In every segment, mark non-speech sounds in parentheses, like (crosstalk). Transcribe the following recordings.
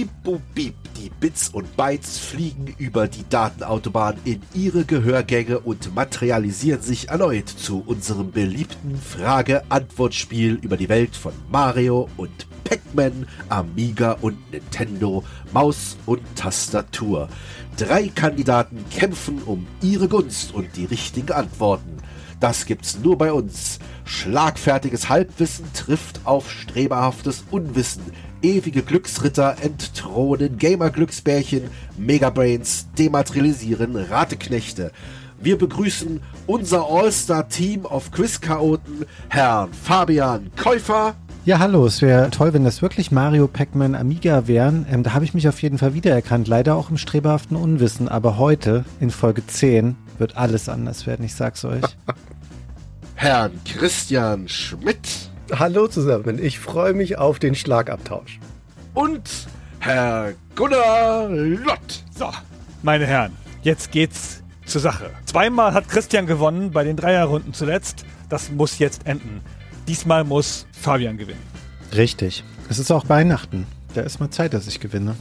Beep, boop, beep. Die Bits und Bytes fliegen über die Datenautobahn in ihre Gehörgänge und materialisieren sich erneut zu unserem beliebten Frage-Antwort-Spiel über die Welt von Mario und Pac-Man, Amiga und Nintendo, Maus und Tastatur. Drei Kandidaten kämpfen um ihre Gunst und die richtigen Antworten. Das gibt's nur bei uns. Schlagfertiges Halbwissen trifft auf streberhaftes Unwissen. Ewige Glücksritter entthronen Gamer-Glücksbärchen, Megabrains dematerialisieren Rateknechte. Wir begrüßen unser All-Star-Team auf Quizchaoten, Herrn Fabian Käufer. Ja, hallo, es wäre toll, wenn das wirklich Mario, Pac-Man, Amiga wären. Ähm, da habe ich mich auf jeden Fall wiedererkannt, leider auch im streberhaften Unwissen. Aber heute, in Folge 10, wird alles anders werden, ich sag's euch. (laughs) Herrn Christian Schmidt. Hallo zusammen, ich freue mich auf den Schlagabtausch. Und Herr Gunnar Lott. So, meine Herren, jetzt geht's zur Sache. Zweimal hat Christian gewonnen bei den Dreierrunden zuletzt. Das muss jetzt enden. Diesmal muss Fabian gewinnen. Richtig. Es ist auch Weihnachten. Da ist mal Zeit, dass ich gewinne.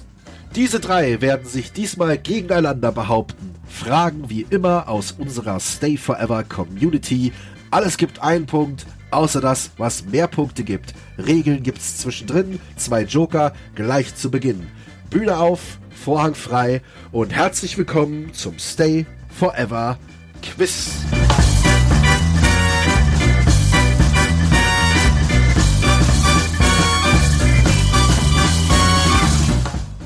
Diese drei werden sich diesmal gegeneinander behaupten. Fragen wie immer aus unserer Stay Forever Community. Alles gibt einen Punkt, außer das, was mehr Punkte gibt. Regeln gibt's zwischendrin, zwei Joker gleich zu Beginn. Bühne auf, Vorhang frei und herzlich willkommen zum Stay Forever Quiz.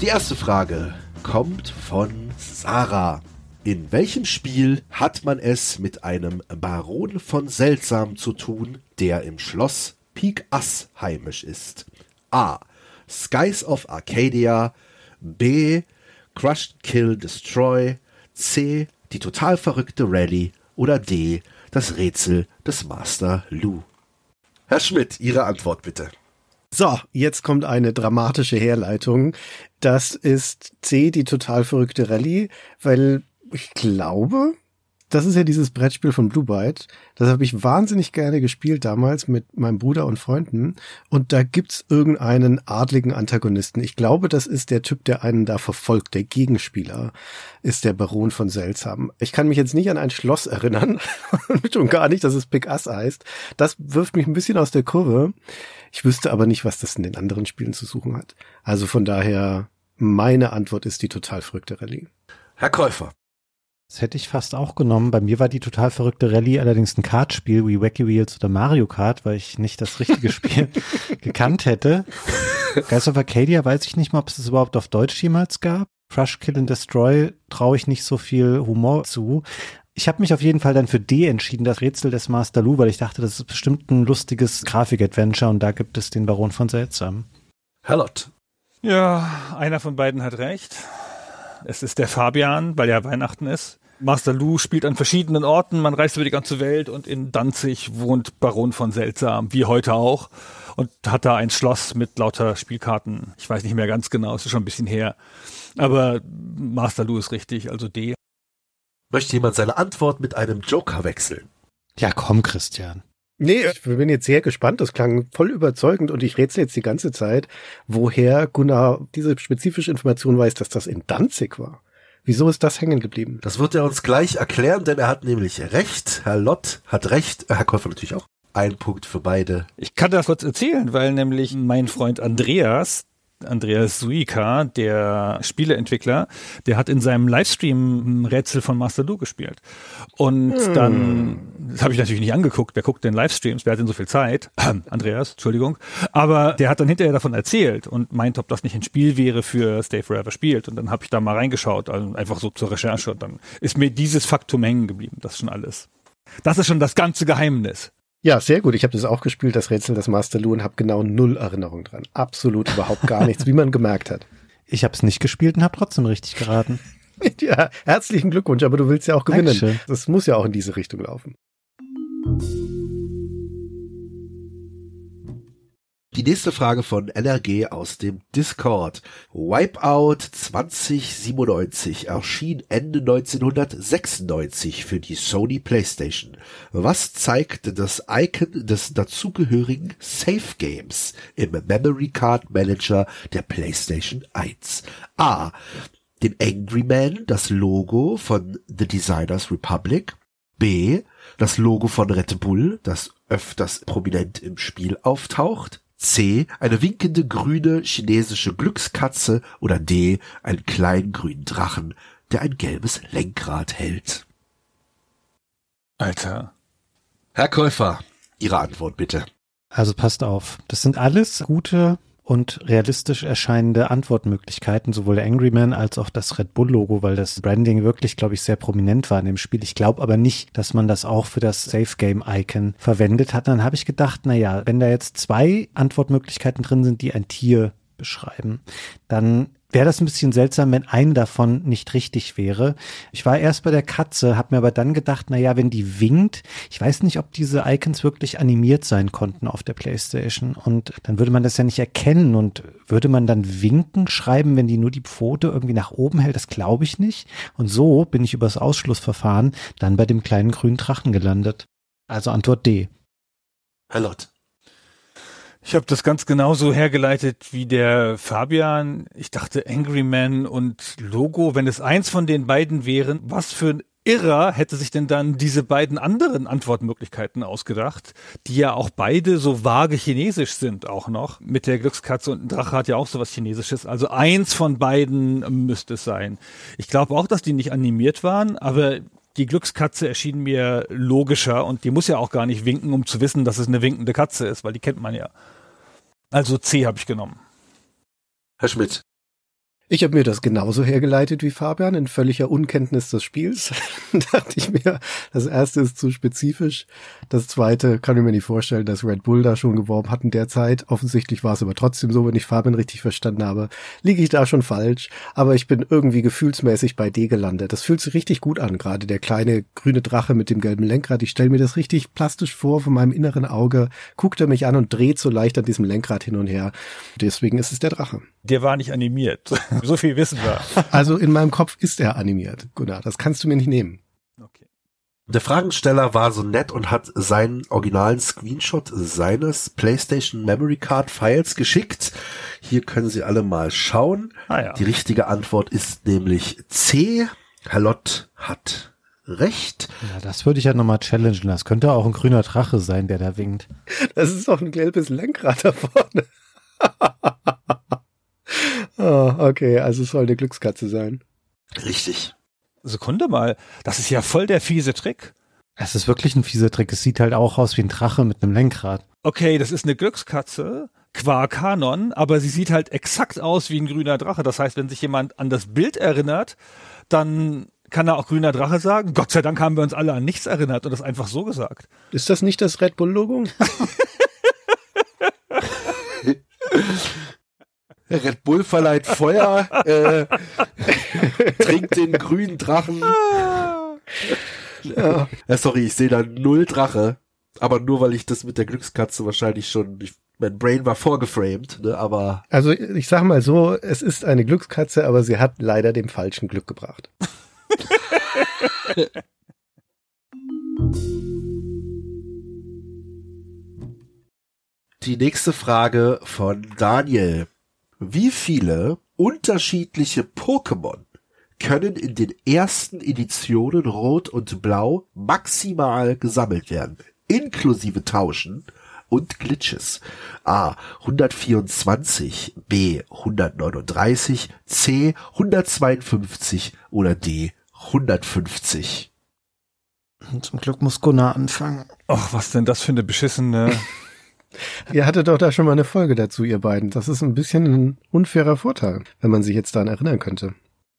Die erste Frage kommt von Sarah. In welchem Spiel hat man es mit einem Baron von Seltsam zu tun, der im Schloss Peak Ass heimisch ist? A. Skies of Arcadia. B. Crushed Kill Destroy. C. Die total verrückte Rallye. Oder D. Das Rätsel des Master Lou. Herr Schmidt, Ihre Antwort bitte. So, jetzt kommt eine dramatische Herleitung. Das ist C, die total verrückte Rallye, weil ich glaube, das ist ja dieses Brettspiel von Blue Byte. Das habe ich wahnsinnig gerne gespielt damals mit meinem Bruder und Freunden. Und da gibt's irgendeinen adligen Antagonisten. Ich glaube, das ist der Typ, der einen da verfolgt. Der Gegenspieler ist der Baron von Seltsam. Ich kann mich jetzt nicht an ein Schloss erinnern. (laughs) und gar nicht, dass es Big Ass heißt. Das wirft mich ein bisschen aus der Kurve. Ich wüsste aber nicht, was das in den anderen Spielen zu suchen hat. Also von daher, meine Antwort ist die total verrückte Rallye. Herr Käufer. Das hätte ich fast auch genommen. Bei mir war die total verrückte Rallye allerdings ein Kartspiel wie Wacky Wheels oder Mario Kart, weil ich nicht das richtige Spiel (laughs) gekannt hätte. Geist of Arcadia weiß ich nicht mal, ob es das überhaupt auf Deutsch jemals gab. Crush, Kill and Destroy traue ich nicht so viel Humor zu. Ich habe mich auf jeden Fall dann für D entschieden, das Rätsel des Master Lu, weil ich dachte, das ist bestimmt ein lustiges Grafik-Adventure und da gibt es den Baron von Seltsam. Herr Lott. Ja, einer von beiden hat recht. Es ist der Fabian, weil ja Weihnachten ist. Master Lou spielt an verschiedenen Orten, man reist über die ganze Welt und in Danzig wohnt Baron von Seltsam, wie heute auch. Und hat da ein Schloss mit lauter Spielkarten. Ich weiß nicht mehr ganz genau, es ist schon ein bisschen her. Aber Master Lou ist richtig, also D. Möchte jemand seine Antwort mit einem Joker wechseln? Ja, komm, Christian. Nee, ich bin jetzt sehr gespannt. Das klang voll überzeugend und ich rätsel jetzt die ganze Zeit, woher Gunnar diese spezifische Information weiß, dass das in Danzig war. Wieso ist das hängen geblieben? Das wird er uns gleich erklären, denn er hat nämlich recht. Herr Lott hat recht, Herr Käufer natürlich auch. Ein Punkt für beide. Ich kann das kurz erzählen, weil nämlich mein Freund Andreas, Andreas Suika, der Spieleentwickler, der hat in seinem Livestream ein Rätsel von Master Lu gespielt. Und hm. dann, das habe ich natürlich nicht angeguckt, wer guckt denn Livestreams, wer hat denn so viel Zeit? (clears throat) Andreas, Entschuldigung. Aber der hat dann hinterher davon erzählt und meint, ob das nicht ein Spiel wäre für Stay Forever spielt. Und dann habe ich da mal reingeschaut, also einfach so zur Recherche. Und dann ist mir dieses Faktum hängen geblieben. Das ist schon alles. Das ist schon das ganze Geheimnis. Ja, sehr gut. Ich habe das auch gespielt, das Rätsel des Master Lu, und habe genau null Erinnerung dran. Absolut überhaupt gar nichts, wie man gemerkt hat. Ich habe es nicht gespielt und habe trotzdem richtig geraten. (laughs) ja, herzlichen Glückwunsch, aber du willst ja auch gewinnen. Dankeschön. Das muss ja auch in diese Richtung laufen. Die nächste Frage von NRG aus dem Discord. Wipeout 2097 erschien Ende 1996 für die Sony PlayStation. Was zeigt das Icon des dazugehörigen Save Games im Memory Card Manager der PlayStation 1? A. Den Angry Man, das Logo von The Designers Republic. B. Das Logo von Red Bull, das öfters prominent im Spiel auftaucht. C. Eine winkende grüne chinesische Glückskatze oder D. Einen kleinen grünen Drachen, der ein gelbes Lenkrad hält. Alter. Herr Käufer, Ihre Antwort bitte. Also passt auf. Das sind alles gute und realistisch erscheinende Antwortmöglichkeiten, sowohl der Angry Man als auch das Red Bull Logo, weil das Branding wirklich, glaube ich, sehr prominent war in dem Spiel. Ich glaube aber nicht, dass man das auch für das Safe Game Icon verwendet hat. Dann habe ich gedacht, na ja, wenn da jetzt zwei Antwortmöglichkeiten drin sind, die ein Tier beschreiben, dann wäre das ein bisschen seltsam, wenn eine davon nicht richtig wäre. Ich war erst bei der Katze, habe mir aber dann gedacht, na ja, wenn die winkt, ich weiß nicht, ob diese Icons wirklich animiert sein konnten auf der PlayStation und dann würde man das ja nicht erkennen und würde man dann winken schreiben, wenn die nur die Pfote irgendwie nach oben hält, das glaube ich nicht. Und so bin ich übers Ausschlussverfahren dann bei dem kleinen grünen Drachen gelandet. Also Antwort D. Herr Lott. Ich habe das ganz genauso hergeleitet wie der Fabian. Ich dachte Angry Man und Logo, wenn es eins von den beiden wären, was für ein Irrer hätte sich denn dann diese beiden anderen Antwortmöglichkeiten ausgedacht, die ja auch beide so vage chinesisch sind auch noch. Mit der Glückskatze und Drache hat ja auch sowas Chinesisches. Also eins von beiden müsste es sein. Ich glaube auch, dass die nicht animiert waren, aber die Glückskatze erschien mir logischer und die muss ja auch gar nicht winken, um zu wissen, dass es eine winkende Katze ist, weil die kennt man ja. Also C habe ich genommen. Herr Schmidt. Ich habe mir das genauso hergeleitet wie Fabian in völliger Unkenntnis des Spiels. (laughs) dachte ich mir, das erste ist zu spezifisch. Das zweite kann ich mir nicht vorstellen, dass Red Bull da schon geworben hat in der Zeit. Offensichtlich war es aber trotzdem so, wenn ich Fabian richtig verstanden habe. Liege ich da schon falsch, aber ich bin irgendwie gefühlsmäßig bei D gelandet. Das fühlt sich richtig gut an, gerade der kleine grüne Drache mit dem gelben Lenkrad. Ich stelle mir das richtig plastisch vor von meinem inneren Auge, guckt er mich an und dreht so leicht an diesem Lenkrad hin und her. Deswegen ist es der Drache. Der war nicht animiert. So viel wissen wir. Also in meinem Kopf ist er animiert, Gunnar. Das kannst du mir nicht nehmen. Okay. Der Fragensteller war so nett und hat seinen originalen Screenshot seines PlayStation Memory Card Files geschickt. Hier können Sie alle mal schauen. Ah, ja. Die richtige Antwort ist nämlich C. Herr Lott hat recht. Ja, das würde ich ja nochmal challengen. Das könnte auch ein grüner Drache sein, der da winkt. Das ist doch ein gelbes Lenkrad da vorne. (laughs) oh, okay, also es soll eine Glückskatze sein. Richtig. Sekunde mal, das ist ja voll der fiese Trick. Es ist wirklich ein fieser Trick. Es sieht halt auch aus wie ein Drache mit einem Lenkrad. Okay, das ist eine Glückskatze, qua Kanon, aber sie sieht halt exakt aus wie ein grüner Drache. Das heißt, wenn sich jemand an das Bild erinnert, dann kann er auch grüner Drache sagen. Gott sei Dank haben wir uns alle an nichts erinnert und das einfach so gesagt. Ist das nicht das Red Bull-Logo? (laughs) Red Bull verleiht Feuer, äh, (laughs) trinkt den grünen Drachen. Ja. ja sorry, ich sehe da null Drache. Aber nur weil ich das mit der Glückskatze wahrscheinlich schon, ich, mein Brain war vorgeframed, ne, aber. Also ich sag mal so, es ist eine Glückskatze, aber sie hat leider dem falschen Glück gebracht. (laughs) Die nächste Frage von Daniel. Wie viele unterschiedliche Pokémon können in den ersten Editionen Rot und Blau maximal gesammelt werden, inklusive Tauschen und Glitches? A 124, B 139, C 152 oder D 150? Zum Glück muss Gunnar anfangen. Ach, was denn das für eine beschissene Ihr hattet doch da schon mal eine Folge dazu, ihr beiden. Das ist ein bisschen ein unfairer Vorteil, wenn man sich jetzt daran erinnern könnte.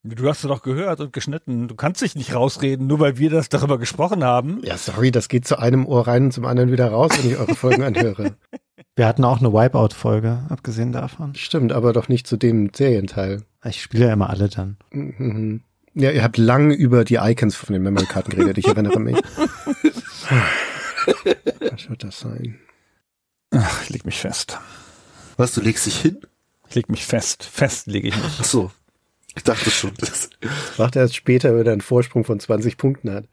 Du hast es doch gehört und geschnitten. Du kannst dich nicht rausreden, nur weil wir das darüber gesprochen haben. Ja, sorry, das geht zu einem Ohr rein und zum anderen wieder raus, wenn ich eure Folgen anhöre. (laughs) Wir hatten auch eine Wipeout-Folge, abgesehen davon. Stimmt, aber doch nicht zu dem Serienteil. Ich spiele ja immer alle dann. Mhm. Ja, ihr habt lang über die Icons von den Memory-Karten geredet, ich erinnere mich. (laughs) Was wird das sein? Ach, ich leg mich fest. Was, du legst dich hin? Ich leg mich fest. Fest lege ich mich. Ach so. Ich dachte schon. Das Macht er erst später, wenn er einen Vorsprung von 20 Punkten hat.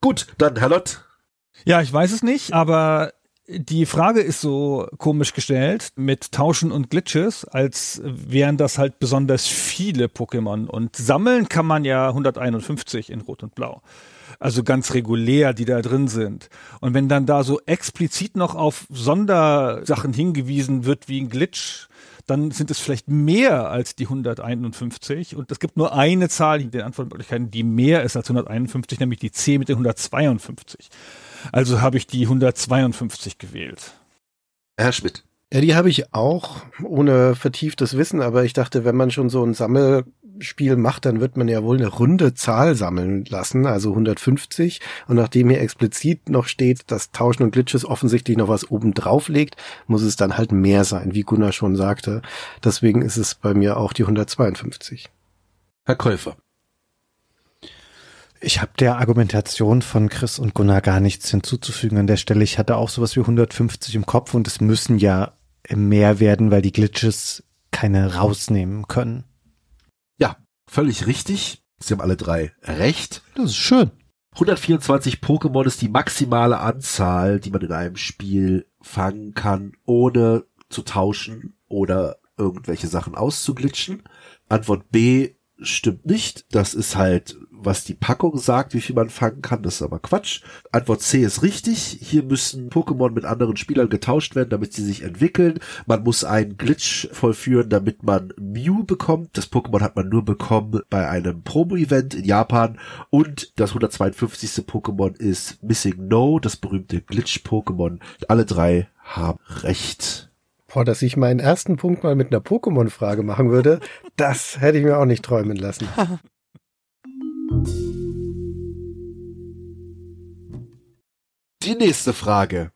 Gut, dann Herr Lott. Ja, ich weiß es nicht, aber die Frage ist so komisch gestellt mit Tauschen und Glitches, als wären das halt besonders viele Pokémon. Und sammeln kann man ja 151 in Rot und Blau. Also ganz regulär, die da drin sind. Und wenn dann da so explizit noch auf Sondersachen hingewiesen wird wie ein Glitch, dann sind es vielleicht mehr als die 151. Und es gibt nur eine Zahl in den Antwortmöglichkeiten, die mehr ist als 151, nämlich die C mit den 152. Also habe ich die 152 gewählt. Herr Schmidt. Ja, die habe ich auch, ohne vertieftes Wissen, aber ich dachte, wenn man schon so ein Sammelspiel macht, dann wird man ja wohl eine runde Zahl sammeln lassen, also 150. Und nachdem hier explizit noch steht, dass Tauschen und Glitches offensichtlich noch was oben drauf legt, muss es dann halt mehr sein, wie Gunnar schon sagte. Deswegen ist es bei mir auch die 152. Herr Käufer. Ich habe der Argumentation von Chris und Gunnar gar nichts hinzuzufügen an der Stelle. Ich hatte auch sowas wie 150 im Kopf und es müssen ja mehr werden, weil die Glitches keine rausnehmen können. Völlig richtig. Sie haben alle drei recht. Das ist schön. 124 Pokémon ist die maximale Anzahl, die man in einem Spiel fangen kann, ohne zu tauschen oder irgendwelche Sachen auszuglitschen. Antwort B stimmt nicht. Das ist halt, was die Packung sagt, wie viel man fangen kann. Das ist aber Quatsch. Antwort C ist richtig. Hier müssen Pokémon mit anderen Spielern getauscht werden, damit sie sich entwickeln. Man muss einen Glitch vollführen, damit man Mew bekommt. Das Pokémon hat man nur bekommen bei einem Promo-Event in Japan. Und das 152. Pokémon ist Missing No, das berühmte Glitch-Pokémon. Alle drei haben recht. Boah, dass ich meinen ersten Punkt mal mit einer Pokémon-Frage machen würde, das hätte ich mir auch nicht träumen lassen. (laughs) Die nächste Frage.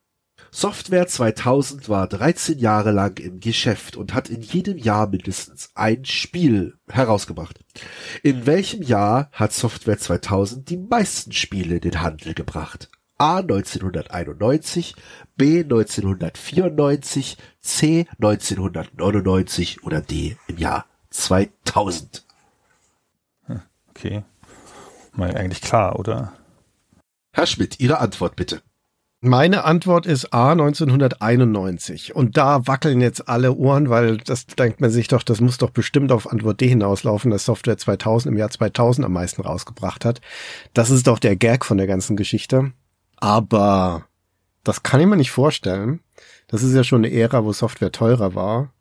Software 2000 war 13 Jahre lang im Geschäft und hat in jedem Jahr mindestens ein Spiel herausgebracht. In welchem Jahr hat Software 2000 die meisten Spiele in den Handel gebracht? A 1991, B 1994, C 1999 oder D im Jahr 2000. Okay. Mal eigentlich klar, oder? Herr Schmidt, Ihre Antwort bitte. Meine Antwort ist A 1991. Und da wackeln jetzt alle Ohren, weil das denkt man sich doch, das muss doch bestimmt auf Antwort D hinauslaufen, dass Software 2000 im Jahr 2000 am meisten rausgebracht hat. Das ist doch der Gag von der ganzen Geschichte. Aber das kann ich mir nicht vorstellen. Das ist ja schon eine Ära, wo Software teurer war.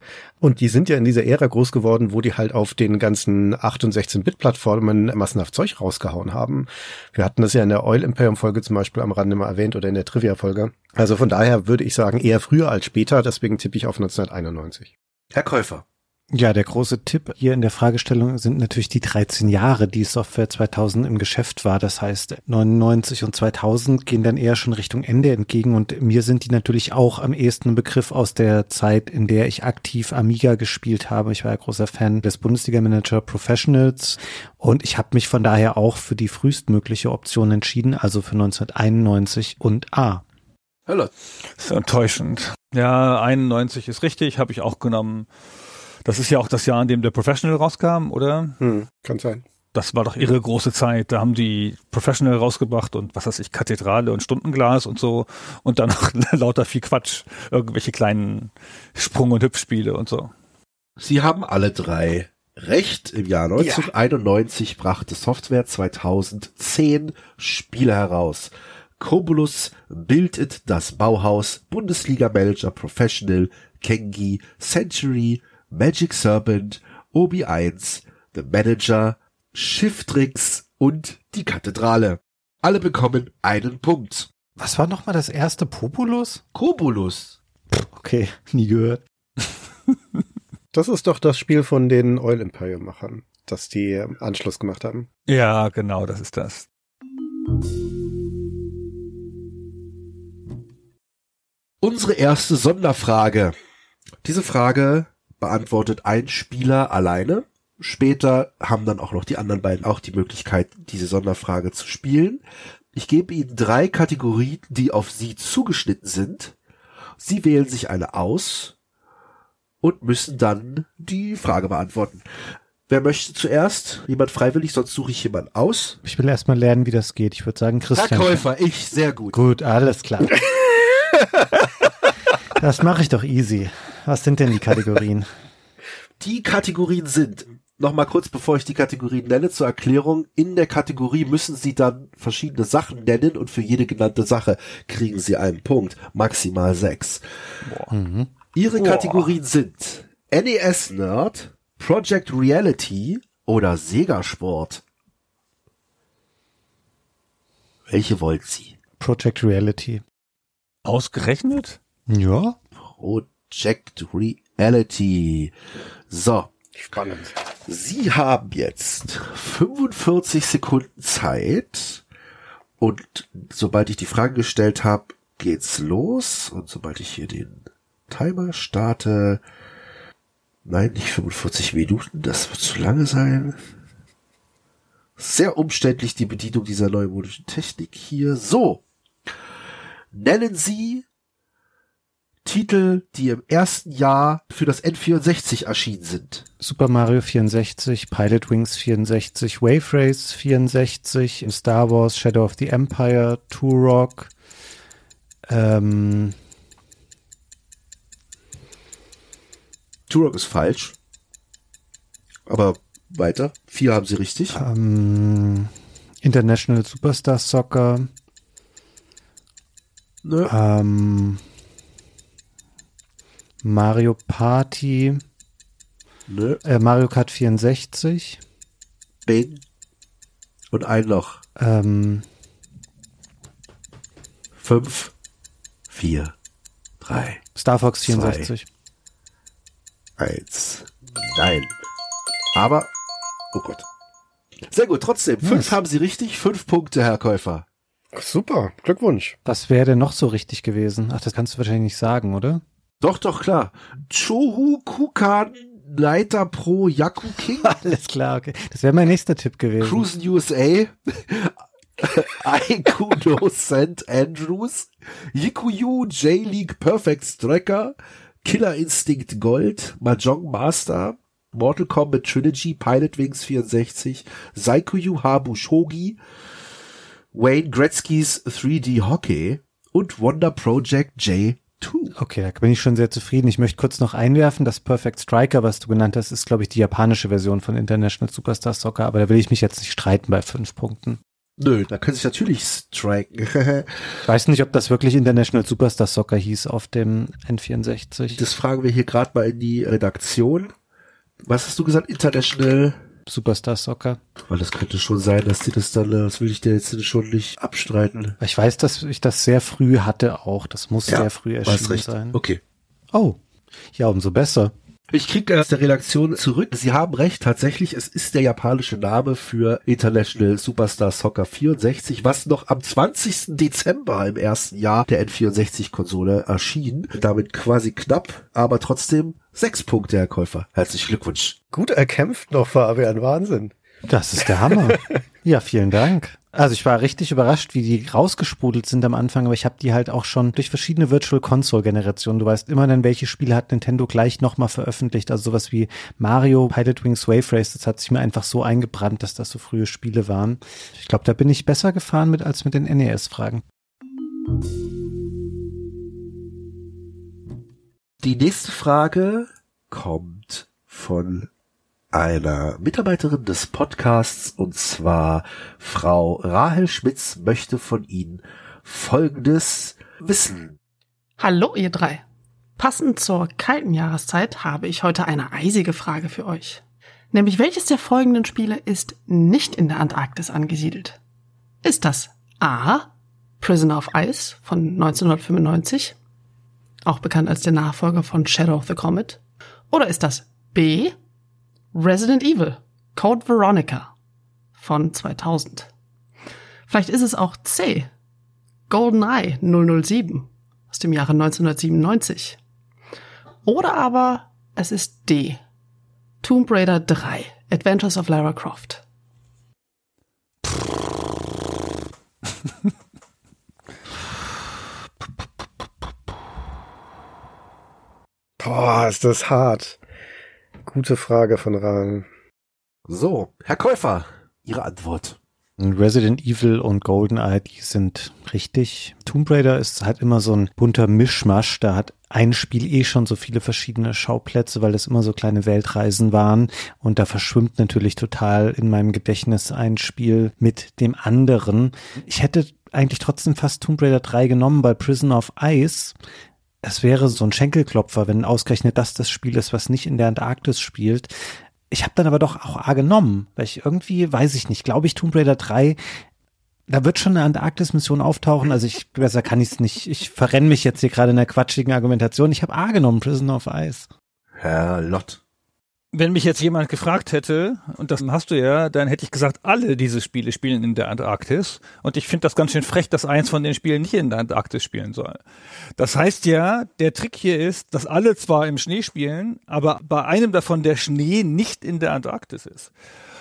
Und die sind ja in dieser Ära groß geworden, wo die halt auf den ganzen 8 und 16-Bit-Plattformen massenhaft Zeug rausgehauen haben. Wir hatten das ja in der Oil Imperium-Folge zum Beispiel am Rande mal erwähnt oder in der Trivia-Folge. Also von daher würde ich sagen, eher früher als später. Deswegen tippe ich auf 1991. Herr Käufer. Ja, der große Tipp hier in der Fragestellung sind natürlich die 13 Jahre, die Software 2000 im Geschäft war. Das heißt, 99 und 2000 gehen dann eher schon Richtung Ende entgegen und mir sind die natürlich auch am ehesten ein Begriff aus der Zeit, in der ich aktiv Amiga gespielt habe. Ich war ja großer Fan des Bundesliga-Manager Professionals und ich habe mich von daher auch für die frühestmögliche Option entschieden, also für 1991 und A. Hallo. Das ist enttäuschend. Ja, 91 ist richtig, habe ich auch genommen. Das ist ja auch das Jahr, in dem der Professional rauskam, oder? Hm, kann sein. Das war doch ihre große Zeit. Da haben die Professional rausgebracht und was weiß ich, Kathedrale und Stundenglas und so und dann noch (laughs) lauter viel Quatsch. Irgendwelche kleinen Sprung- und Hüpfspiele und so. Sie haben alle drei recht. Im Jahr 1991 ja. brachte Software 2010 Spiele heraus. Kobulus, Build It, das Bauhaus, Bundesliga Manager Professional, Kengi, Century, Magic Serpent, Obi 1, The Manager, Shiftrix und die Kathedrale. Alle bekommen einen Punkt. Was war nochmal das erste Populus? Kobulus. Okay, (laughs) nie gehört. (laughs) Das ist doch das Spiel von den Oil Imperium Machern, dass die Anschluss gemacht haben. Ja, genau, das ist das. Unsere erste Sonderfrage. Diese Frage beantwortet ein Spieler alleine. Später haben dann auch noch die anderen beiden auch die Möglichkeit, diese Sonderfrage zu spielen. Ich gebe Ihnen drei Kategorien, die auf Sie zugeschnitten sind. Sie wählen sich eine aus und müssen dann die Frage beantworten. Wer möchte zuerst? Jemand freiwillig, sonst suche ich jemanden aus. Ich will erstmal lernen, wie das geht. Ich würde sagen, Christian. Herr Käufer, ich, sehr gut. Gut, alles klar. (laughs) das mache ich doch easy. Was sind denn die Kategorien? (laughs) Die Kategorien sind, nochmal kurz bevor ich die Kategorien nenne, zur Erklärung, in der Kategorie müssen Sie dann verschiedene Sachen nennen und für jede genannte Sache kriegen Sie einen Punkt, maximal sechs. Mhm. Ihre Boah. Kategorien sind NES Nerd, Project Reality oder Sega Sport. Welche wollen Sie? Project Reality. Ausgerechnet? Ja. Project Reality. So, Spannend. Sie haben jetzt 45 Sekunden Zeit und sobald ich die Frage gestellt habe, geht's los und sobald ich hier den Timer starte, nein, nicht 45 Minuten, das wird zu lange sein. Sehr umständlich die Bedienung dieser neumodischen Technik hier. So. Nennen Sie Titel, die im ersten Jahr für das N64 erschienen sind. Super Mario 64, Pilot Wings 64, Wave Race 64, Star Wars Shadow of the Empire, Turok, ähm, Turok ist falsch. Aber weiter. Vier haben sie richtig. ähm, International Superstar Soccer, Nö. ähm, Mario Party, Nö. äh, Mario Kart 64, Bing. Und ein noch. ähm, Fünf. Vier. Drei. Star Fox 64. Eins. Nein. Aber. Oh Gott. Sehr gut, trotzdem. Fünf haben sie richtig. Fünf Punkte, Herr Käufer. Super, Glückwunsch. Was wäre denn noch so richtig gewesen? Ach, das kannst du wahrscheinlich nicht sagen, oder? Doch, doch, klar. Chohu Kukan Leiter Pro Yaku King. (laughs) Alles klar, okay. Das wäre mein nächster Tipp gewesen. Cruisen USA. (laughs) Aikuno St. Andrews. Yikuyu J-League Perfect Striker. Killer Instinct Gold. Mahjong Master. Mortal Kombat Trilogy. Pilot Wings 64. Saikuyu Habu Shogi. Wayne Gretzky's 3D Hockey. Und Wonder Project J2. Okay, da bin ich schon sehr zufrieden. Ich möchte kurz noch einwerfen, das Perfect Striker, was du genannt hast, ist, glaube ich, die japanische Version von International Superstar Soccer, aber da will ich mich jetzt nicht streiten bei fünf Punkten. Nö, da können sich natürlich striken. (laughs) Ich weiß nicht, ob das wirklich International Superstar Soccer hieß auf dem N64. Das fragen wir hier gerade mal in die Redaktion. Was hast du gesagt? International? Superstar Soccer. Weil das könnte schon sein, dass die das dann, äh, das will ich dir jetzt schon nicht abstreiten. Ich weiß, dass ich das sehr früh hatte auch. Das muss Ja, sehr früh erschienen sein. Okay. Oh, ja, umso besser. Ich kriege aus der Redaktion zurück. Sie haben recht, tatsächlich, es ist der japanische Name für International Superstar Soccer 64, was noch am 20. Dezember im ersten Jahr der N64-Konsole erschien. Damit quasi knapp, aber trotzdem sechs Punkte, Herr Käufer. Herzlichen Glückwunsch. Gut erkämpft noch, Fabian. Wahnsinn. Das ist der Hammer. (laughs) ja, vielen Dank. Also ich war richtig überrascht, wie die rausgesprudelt sind am Anfang, aber ich habe die halt auch schon durch verschiedene Virtual Console Generationen. Du weißt immer dann, welche Spiele hat Nintendo gleich nochmal veröffentlicht. Also sowas wie Mario, Pilot Wings Wave Race, das hat sich mir einfach so eingebrannt, dass das so frühe Spiele waren. Ich glaube, da bin ich besser gefahren mit als mit den NES-Fragen. Die nächste Frage kommt von einer Mitarbeiterin des Podcasts und zwar Frau Rahel Schmitz möchte von Ihnen Folgendes wissen. Hallo ihr drei. Passend zur kalten Jahreszeit habe ich heute eine eisige Frage für euch. Nämlich welches der folgenden Spiele ist nicht in der Antarktis angesiedelt? Ist das A. Prisoner of Ice von 1995, auch bekannt als der Nachfolger von Shadow of the Comet? Oder ist das B. Resident Evil Code Veronica von 2000? Vielleicht ist es auch C. GoldenEye 007 aus dem Jahre 1997. Oder aber es ist D. Tomb Raider 3 Adventures of Lara Croft. Boah, ist das hart. Gute Frage von Rahn. So, Herr Käufer, Ihre Antwort. Resident Evil und GoldenEye, die sind richtig. Tomb Raider ist halt immer so ein bunter Mischmasch. Da hat ein Spiel eh schon so viele verschiedene Schauplätze, weil das immer so kleine Weltreisen waren. Und da verschwimmt natürlich total in meinem Gedächtnis ein Spiel mit dem anderen. Ich hätte eigentlich trotzdem fast Tomb Raider 3 genommen bei Prison of Ice. Es wäre so ein Schenkelklopfer, wenn ausgerechnet das das Spiel ist, was nicht in der Antarktis spielt. Ich habe dann aber doch auch A genommen, weil ich irgendwie, weiß ich nicht, glaube ich, Tomb Raider 3, da wird schon eine Antarktis-Mission auftauchen. Also ich, besser kann ich es nicht. Ich verrenne mich jetzt hier gerade in der quatschigen Argumentation. Ich habe A genommen, Prison of Ice. Herr Lott. Wenn mich jetzt jemand gefragt hätte, und das hast du ja, dann hätte ich gesagt, alle diese Spiele spielen in der Antarktis. Und ich finde das ganz schön frech, dass eins von den Spielen nicht in der Antarktis spielen soll. Das heißt ja, der Trick hier ist, dass alle zwar im Schnee spielen, aber bei einem davon der Schnee nicht in der Antarktis ist.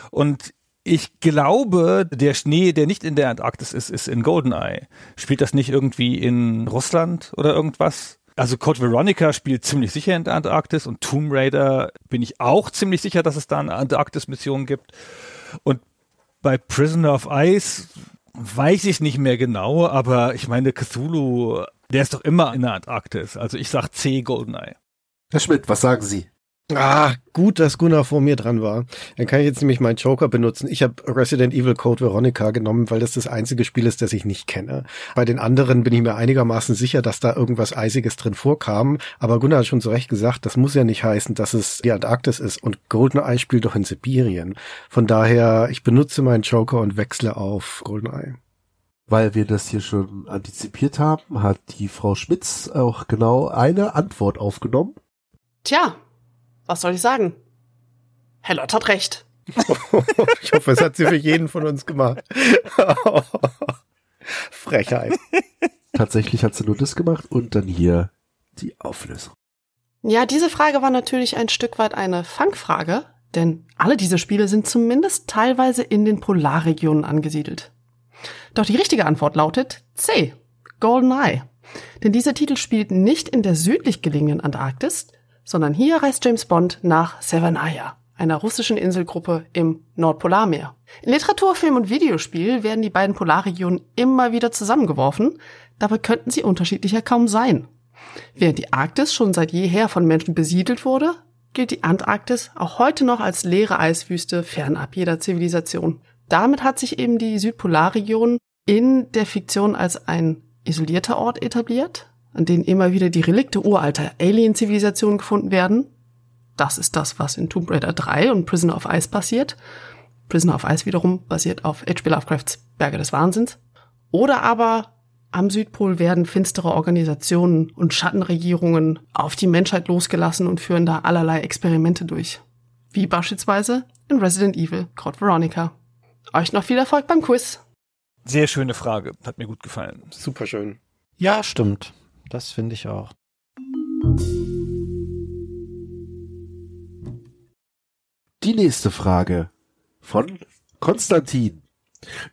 Und ich glaube, der Schnee, der nicht in der Antarktis ist, ist in Goldeneye. Spielt das nicht irgendwie in Russland oder irgendwas? Also Code Veronica spielt ziemlich sicher in der Antarktis und Tomb Raider bin ich auch ziemlich sicher, dass es da eine Antarktis-Mission gibt. Und bei Prisoner of Ice weiß ich nicht mehr genau, aber ich meine, Cthulhu, der ist doch immer in der Antarktis. Also ich sag C Goldeneye. Herr Schmidt, was sagen Sie? Ah, gut, dass Gunnar vor mir dran war. Dann kann ich jetzt nämlich meinen Joker benutzen. Ich habe Resident Evil Code Veronica genommen, weil das das einzige Spiel ist, das ich nicht kenne. Bei den anderen bin ich mir einigermaßen sicher, dass da irgendwas Eisiges drin vorkam. Aber Gunnar hat schon zu Recht gesagt, das muss ja nicht heißen, dass es die Antarktis ist. Und GoldenEye spielt doch in Sibirien. Von daher, ich benutze meinen Joker und wechsle auf GoldenEye. Weil wir das hier schon antizipiert haben, hat die Frau Schmitz auch genau eine Antwort aufgenommen. Tja, was soll ich sagen? Herr Lott hat recht. (laughs) ich hoffe, es hat sie für jeden von uns gemacht. (laughs) Frechheit. Tatsächlich hat sie nur das gemacht und dann hier die Auflösung. Ja, diese Frage war natürlich ein Stück weit eine Fangfrage, denn alle diese Spiele sind zumindest teilweise in den Polarregionen angesiedelt. Doch die richtige Antwort lautet C. GoldenEye. Denn dieser Titel spielt nicht in der südlich gelegenen Antarktis, sondern hier reist James Bond nach Severnaya, einer russischen Inselgruppe im Nordpolarmeer. In Literatur, Film und Videospiel werden die beiden Polarregionen immer wieder zusammengeworfen, dabei könnten sie unterschiedlicher kaum sein. Während die Arktis schon seit jeher von Menschen besiedelt wurde, gilt die Antarktis auch heute noch als leere Eiswüste fernab jeder Zivilisation. Damit hat sich eben die Südpolarregion in der Fiktion als ein isolierter Ort etabliert, an denen immer wieder die Relikte uralter Alien-Zivilisationen gefunden werden. Das ist das, was in Tomb Raider 3 und Prisoner of Ice passiert. Prisoner of Ice wiederum basiert auf H.P. Lovecrafts Berge des Wahnsinns. Oder aber am Südpol werden finstere Organisationen und Schattenregierungen auf die Menschheit losgelassen und führen da allerlei Experimente durch. Wie beispielsweise in Resident Evil Code Veronica. Euch noch viel Erfolg beim Quiz. Sehr schöne Frage. Hat mir gut gefallen. Super schön. Ja, stimmt. Das finde ich auch. Die nächste Frage von Konstantin.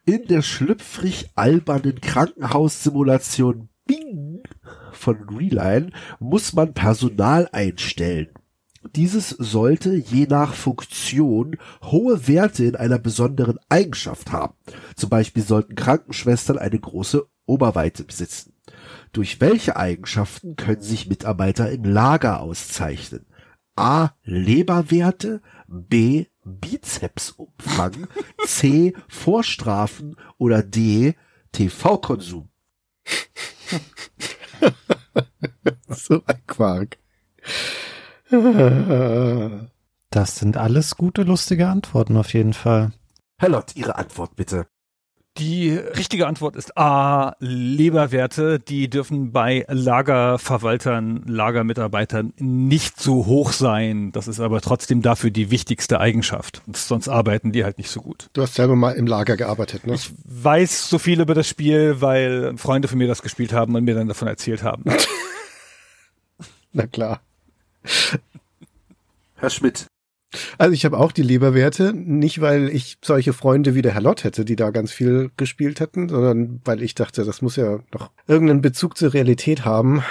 In der schlüpfrig albernen Krankenhaussimulation Bing von Reline muss man Personal einstellen. Dieses sollte je nach Funktion hohe Werte in einer besonderen Eigenschaft haben. Zum Beispiel sollten Krankenschwestern eine große Oberweite besitzen. Durch welche Eigenschaften können sich Mitarbeiter im Lager auszeichnen? A. Leberwerte, B. Bizepsumfang, C. Vorstrafen oder D. TV-Konsum. (laughs) so ein Quark. Das sind alles gute, lustige Antworten auf jeden Fall. Herr Lott, Ihre Antwort bitte. Die richtige Antwort ist A, Leberwerte. Die dürfen bei Lagerverwaltern, Lagermitarbeitern nicht so hoch sein. Das ist aber trotzdem dafür die wichtigste Eigenschaft. Sonst arbeiten die halt nicht so gut. Du hast selber mal im Lager gearbeitet, ne? Ich weiß so viel über das Spiel, weil Freunde von mir das gespielt haben und mir dann davon erzählt haben. (laughs) Na klar. Herr Schmidt. Also ich habe auch die Leberwerte, nicht weil ich solche Freunde wie der Herr Lott hätte, die da ganz viel gespielt hätten, sondern weil ich dachte, das muss ja noch irgendeinen Bezug zur Realität haben.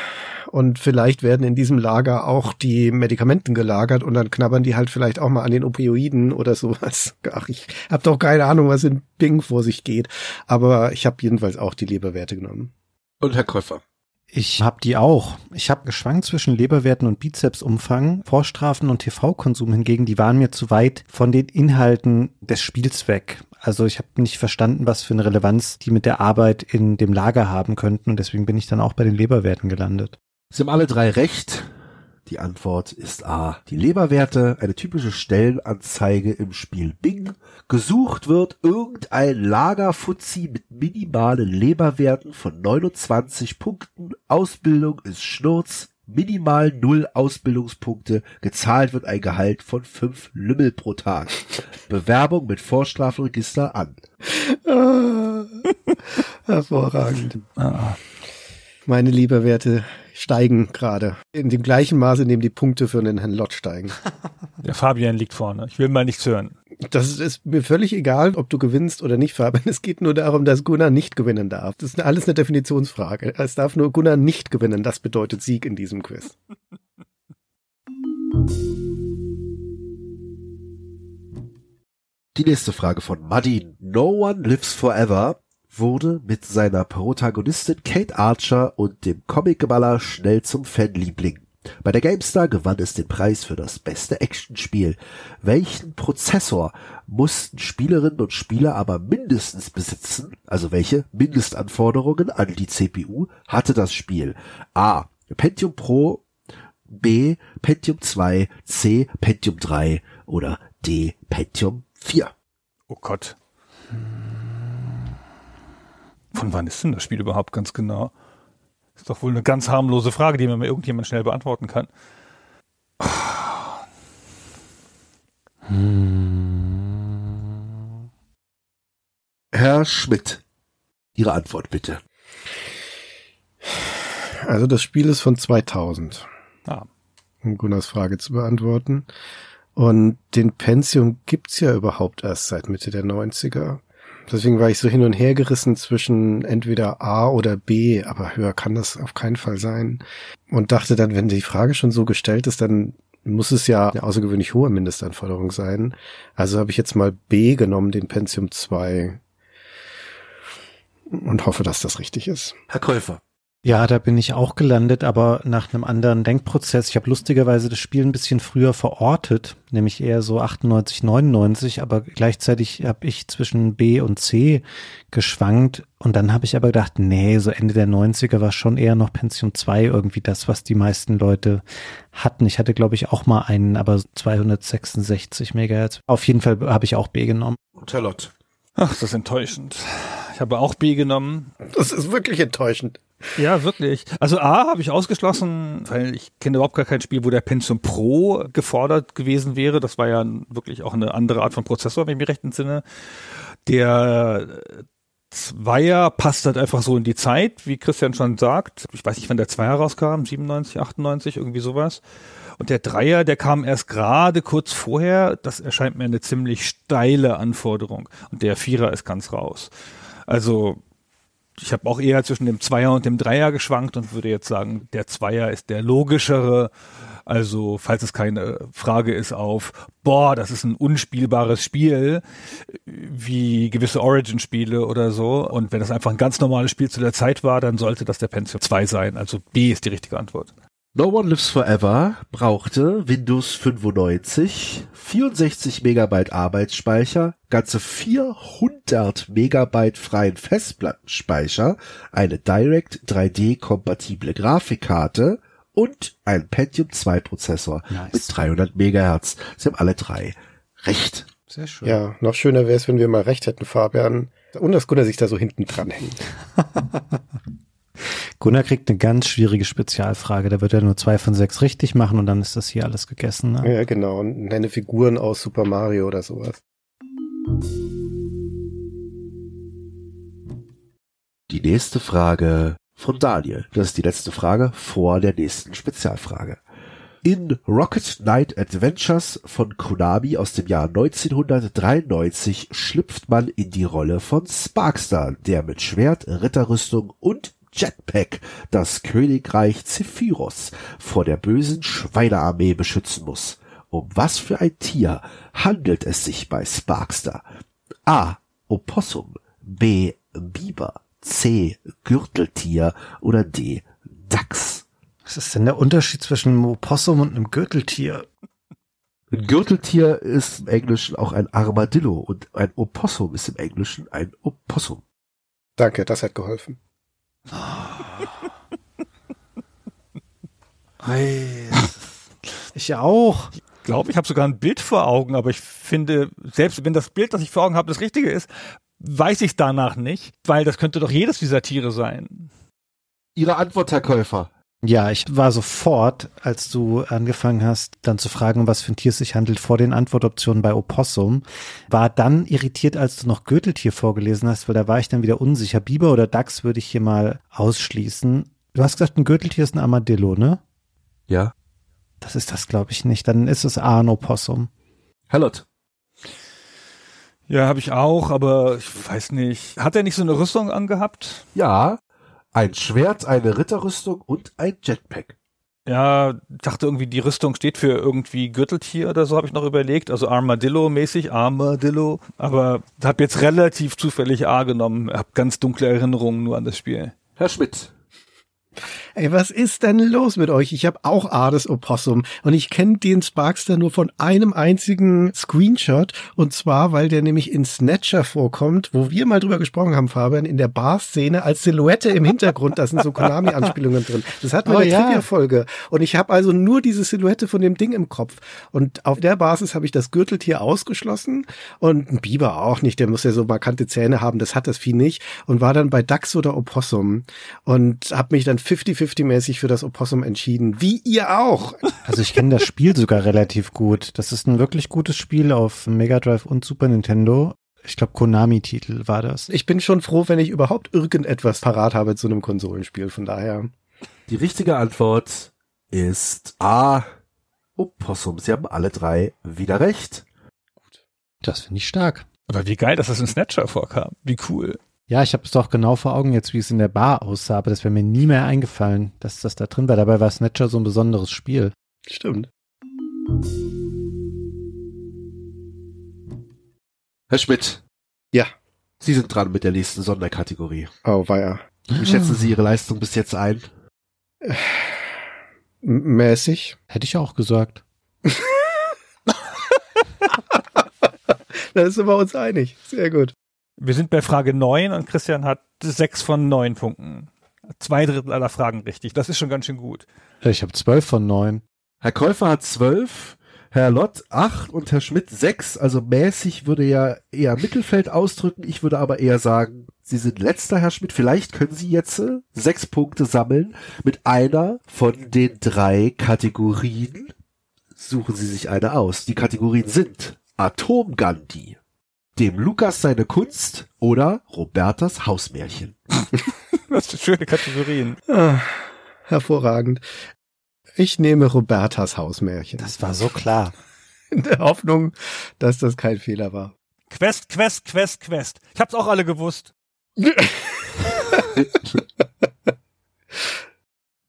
und vielleicht werden in diesem Lager auch die Medikamenten gelagert und dann knabbern die halt vielleicht auch mal an den Opioiden oder sowas. (laughs) Ach, ich habe doch keine Ahnung, was in Bing vor sich geht, aber ich habe jedenfalls auch die Leberwerte genommen. Und Herr Käufer. Ich habe die auch. Ich habe geschwankt zwischen Leberwerten und Bizepsumfang. Vorstrafen und TV-Konsum hingegen, die waren mir zu weit von den Inhalten des Spiels weg. Also ich habe nicht verstanden, was für eine Relevanz die mit der Arbeit in dem Lager haben könnten und deswegen bin ich dann auch bei den Leberwerten gelandet. Sie haben alle drei recht. Die Antwort ist A. Die Leberwerte, eine typische Stellenanzeige im Spiel Bing. Gesucht wird irgendein Lagerfuzzi mit minimalen Leberwerten von 29 Punkten. Ausbildung ist Schnurz. Minimal null Ausbildungspunkte. Gezahlt wird ein Gehalt von fünf Lümmel pro Tag. Bewerbung mit Vorstrafenregister an. Ah, (laughs) hervorragend. Ah. Meine Leberwerte steigen gerade. In dem gleichen Maße, in dem die Punkte für den Herrn Lott steigen. (laughs) Der Fabian liegt vorne. Ich will mal nichts hören. Das ist mir völlig egal, ob du gewinnst oder nicht, Fabian. Es geht nur darum, dass Gunnar nicht gewinnen darf. Das ist alles eine Definitionsfrage. Es darf nur Gunnar nicht gewinnen. Das bedeutet Sieg in diesem Quiz. Die nächste Frage von Madin. No One Lives Forever wurde mit seiner Protagonistin Kate Archer und dem Comicgeballer schnell zum Fanliebling. Bei der GameStar gewann es den Preis für das beste Actionspiel. Welchen Prozessor mussten Spielerinnen und Spieler aber mindestens besitzen, also welche Mindestanforderungen an die CPU hatte das Spiel? A. Pentium Pro, B. Pentium 2, C. Pentium 3 oder D. Pentium 4. Oh Gott. Von wann ist denn das Spiel überhaupt ganz genau? Ist doch wohl eine ganz harmlose Frage, die mir mal irgendjemand schnell beantworten kann. Herr Schmidt, Ihre Antwort bitte. Also das Spiel ist von 2000. Ah. Um Gunnars Frage zu beantworten. Und den Pentium gibt's ja überhaupt erst seit Mitte der 90er. Deswegen war ich so hin und her gerissen zwischen entweder A oder B, aber höher kann das auf keinen Fall sein. Und dachte dann, wenn die Frage schon so gestellt ist, dann muss es ja eine außergewöhnlich hohe Mindestanforderung sein. Also habe ich jetzt mal B genommen, den Pentium 2. Und hoffe, dass das richtig ist. Herr Käufer. Ja, da bin ich auch gelandet, aber nach einem anderen Denkprozess. Ich habe lustigerweise das Spiel ein bisschen früher verortet, nämlich eher so 98, 99, aber gleichzeitig habe ich zwischen B und C geschwankt und dann habe ich aber gedacht, nee, so Ende der 90er war schon eher noch Pension 2 irgendwie das, was die meisten Leute hatten. Ich hatte, glaube ich, auch mal einen, aber 266 Megahertz. Auf jeden Fall habe ich auch B genommen. Lott. Ach, das ist enttäuschend. Ich habe auch B genommen. Das ist wirklich enttäuschend. Ja, wirklich. Also A habe ich ausgeschlossen, weil ich kenne überhaupt gar kein Spiel, wo der Pentium Pro gefordert gewesen wäre. Das war ja wirklich auch eine andere Art von Prozessor, wenn ich mich recht entsinne. Der Zweier passt halt einfach so in die Zeit, wie Christian schon sagt. Ich weiß nicht, wann der Zweier rauskam, 97, 98, irgendwie sowas. Und der Dreier, der kam erst gerade kurz vorher. Das erscheint mir eine ziemlich steile Anforderung. Und der Vierer ist ganz raus. Also ich habe auch eher zwischen dem Zweier und dem Dreier geschwankt und würde jetzt sagen, der Zweier ist der logischere. Also, falls es keine Frage ist auf, boah, das ist ein unspielbares Spiel, wie gewisse Origin-Spiele oder so. Und wenn das einfach ein ganz normales Spiel zu der Zeit war, dann sollte das der Pentium 2 sein. Also B ist die richtige Antwort. No One Lives Forever brauchte Windows 95, 64 Megabyte Arbeitsspeicher, ganze 400 Megabyte freien Festplattenspeicher, eine Direct 3D kompatible Grafikkarte und ein Pentium 2 Prozessor Nice. mit 300 Megahertz. Sie haben alle drei recht. Sehr schön. Ja, noch schöner wäre es, wenn wir mal recht hätten, Fabian. Und dass Gunnar sich da so hinten dran hängt. (laughs) Gunnar kriegt eine ganz schwierige Spezialfrage. Da wird er nur zwei von sechs richtig machen und dann ist das hier alles gegessen. Ne? Ja, genau. Und nenne Figuren aus Super Mario oder sowas. Die nächste Frage von Daniel. Das ist die letzte Frage vor der nächsten Spezialfrage. In Rocket Knight Adventures von Konami aus dem Jahr 1993 schlüpft man in die Rolle von Sparkstar, der mit Schwert, Ritterrüstung und Jetpack das Königreich Zephyros vor der bösen Schweinearmee beschützen muss. Um was für ein Tier handelt es sich bei Sparkster? A. Opossum, B. Biber, C. Gürteltier oder D. Dachs? Was ist denn der Unterschied zwischen einem Opossum und einem Gürteltier? Ein Gürteltier ist im Englischen auch ein Armadillo und ein Opossum ist im Englischen ein Opossum. Danke, das hat geholfen. Ich auch. Ich glaube, ich habe sogar ein Bild vor Augen, aber ich finde, selbst wenn das Bild, das ich vor Augen habe, das Richtige ist, weiß ich danach nicht, weil das könnte doch jedes dieser Tiere sein. Ihre Antwort, Herr Käufer. Ja, ich war sofort, als du angefangen hast, dann zu fragen, was für ein Tier es sich handelt, vor den Antwortoptionen bei Opossum, war dann irritiert, als du noch Gürteltier vorgelesen hast, weil da war ich dann wieder unsicher. Biber oder Dachs würde ich hier mal ausschließen. Du hast gesagt, ein Gürteltier ist ein Armadillo, ne? Ja. Das ist das, glaube ich, nicht. Dann ist es A, ein Opossum. Herr Lott. Ja, habe ich auch, aber ich weiß nicht. Hat er nicht so eine Rüstung angehabt? Ja. Ein Schwert, eine Ritterrüstung und ein Jetpack. Ja, dachte irgendwie, die Rüstung steht für irgendwie Gürteltier oder so, habe ich noch überlegt. Also Armadillo-mäßig, Armadillo. Aber habe jetzt relativ zufällig A genommen. Hab ganz dunkle Erinnerungen nur an das Spiel. Herr Schmidt. Ey, was ist denn los mit euch? Ich habe auch Ades Opossum und ich kenne den Sparkster nur von einem einzigen Screenshot und zwar, weil der nämlich in Snatcher vorkommt, wo wir mal drüber gesprochen haben, Fabian, in der Bar-Szene als Silhouette im Hintergrund. Da sind so Konami-Anspielungen drin. Das hatten wir Oh in der ja. Trivia-Folge und ich habe also nur diese Silhouette von dem Ding im Kopf und auf der Basis habe ich das Gürteltier ausgeschlossen und ein Biber auch nicht. Der muss ja so markante Zähne haben. Das hat das Vieh nicht und war dann bei Dachs oder Opossum und habe mich dann 50-50-mäßig für das Opossum entschieden. Wie ihr auch. Also ich kenne das Spiel sogar relativ gut. Das ist ein wirklich gutes Spiel auf Mega Drive und Super Nintendo. Ich glaube, Konami-Titel war das. Ich bin schon froh, wenn ich überhaupt irgendetwas parat habe zu einem Konsolenspiel. Von daher. Die richtige Antwort ist A. Opossum. Sie haben alle drei wieder recht. Das finde ich stark. Aber wie geil, dass das in Snatcher vorkam. Wie cool. Ja, ich habe es doch genau vor Augen jetzt, wie es in der Bar aussah, aber das wäre mir nie mehr eingefallen, dass das da drin war. Dabei war Snatcher so ein besonderes Spiel. Stimmt. Herr Schmidt. Ja. Sie sind dran mit der nächsten Sonderkategorie. Oh, war ja. Wie schätzen Sie Ihre Leistung bis jetzt ein? Mäßig. Hätte ich auch gesagt. (laughs) Da sind wir uns einig. Sehr gut. Wir sind bei Frage 9 und Christian hat sechs von neun Punkten. Zwei Drittel aller Fragen richtig. Das ist schon ganz schön gut. Ich habe zwölf von neun. Herr Käufer hat zwölf, Herr Lott acht und Herr Schmidt sechs. Also mäßig würde ja eher Mittelfeld ausdrücken. Ich würde aber eher sagen, Sie sind letzter, Herr Schmidt. Vielleicht können Sie jetzt äh, sechs Punkte sammeln mit einer von den drei Kategorien. Suchen Sie sich eine aus. Die Kategorien sind Atom Gandhi, dem Lukas seine Kunst oder Robertas Hausmärchen. (laughs) Das sind schöne Kategorien. Ah, hervorragend. Ich nehme Robertas Hausmärchen. Das war so klar. (laughs) In der Hoffnung, dass das kein Fehler war. Quest, Quest, Quest, Quest. Ich hab's auch alle gewusst. (laughs)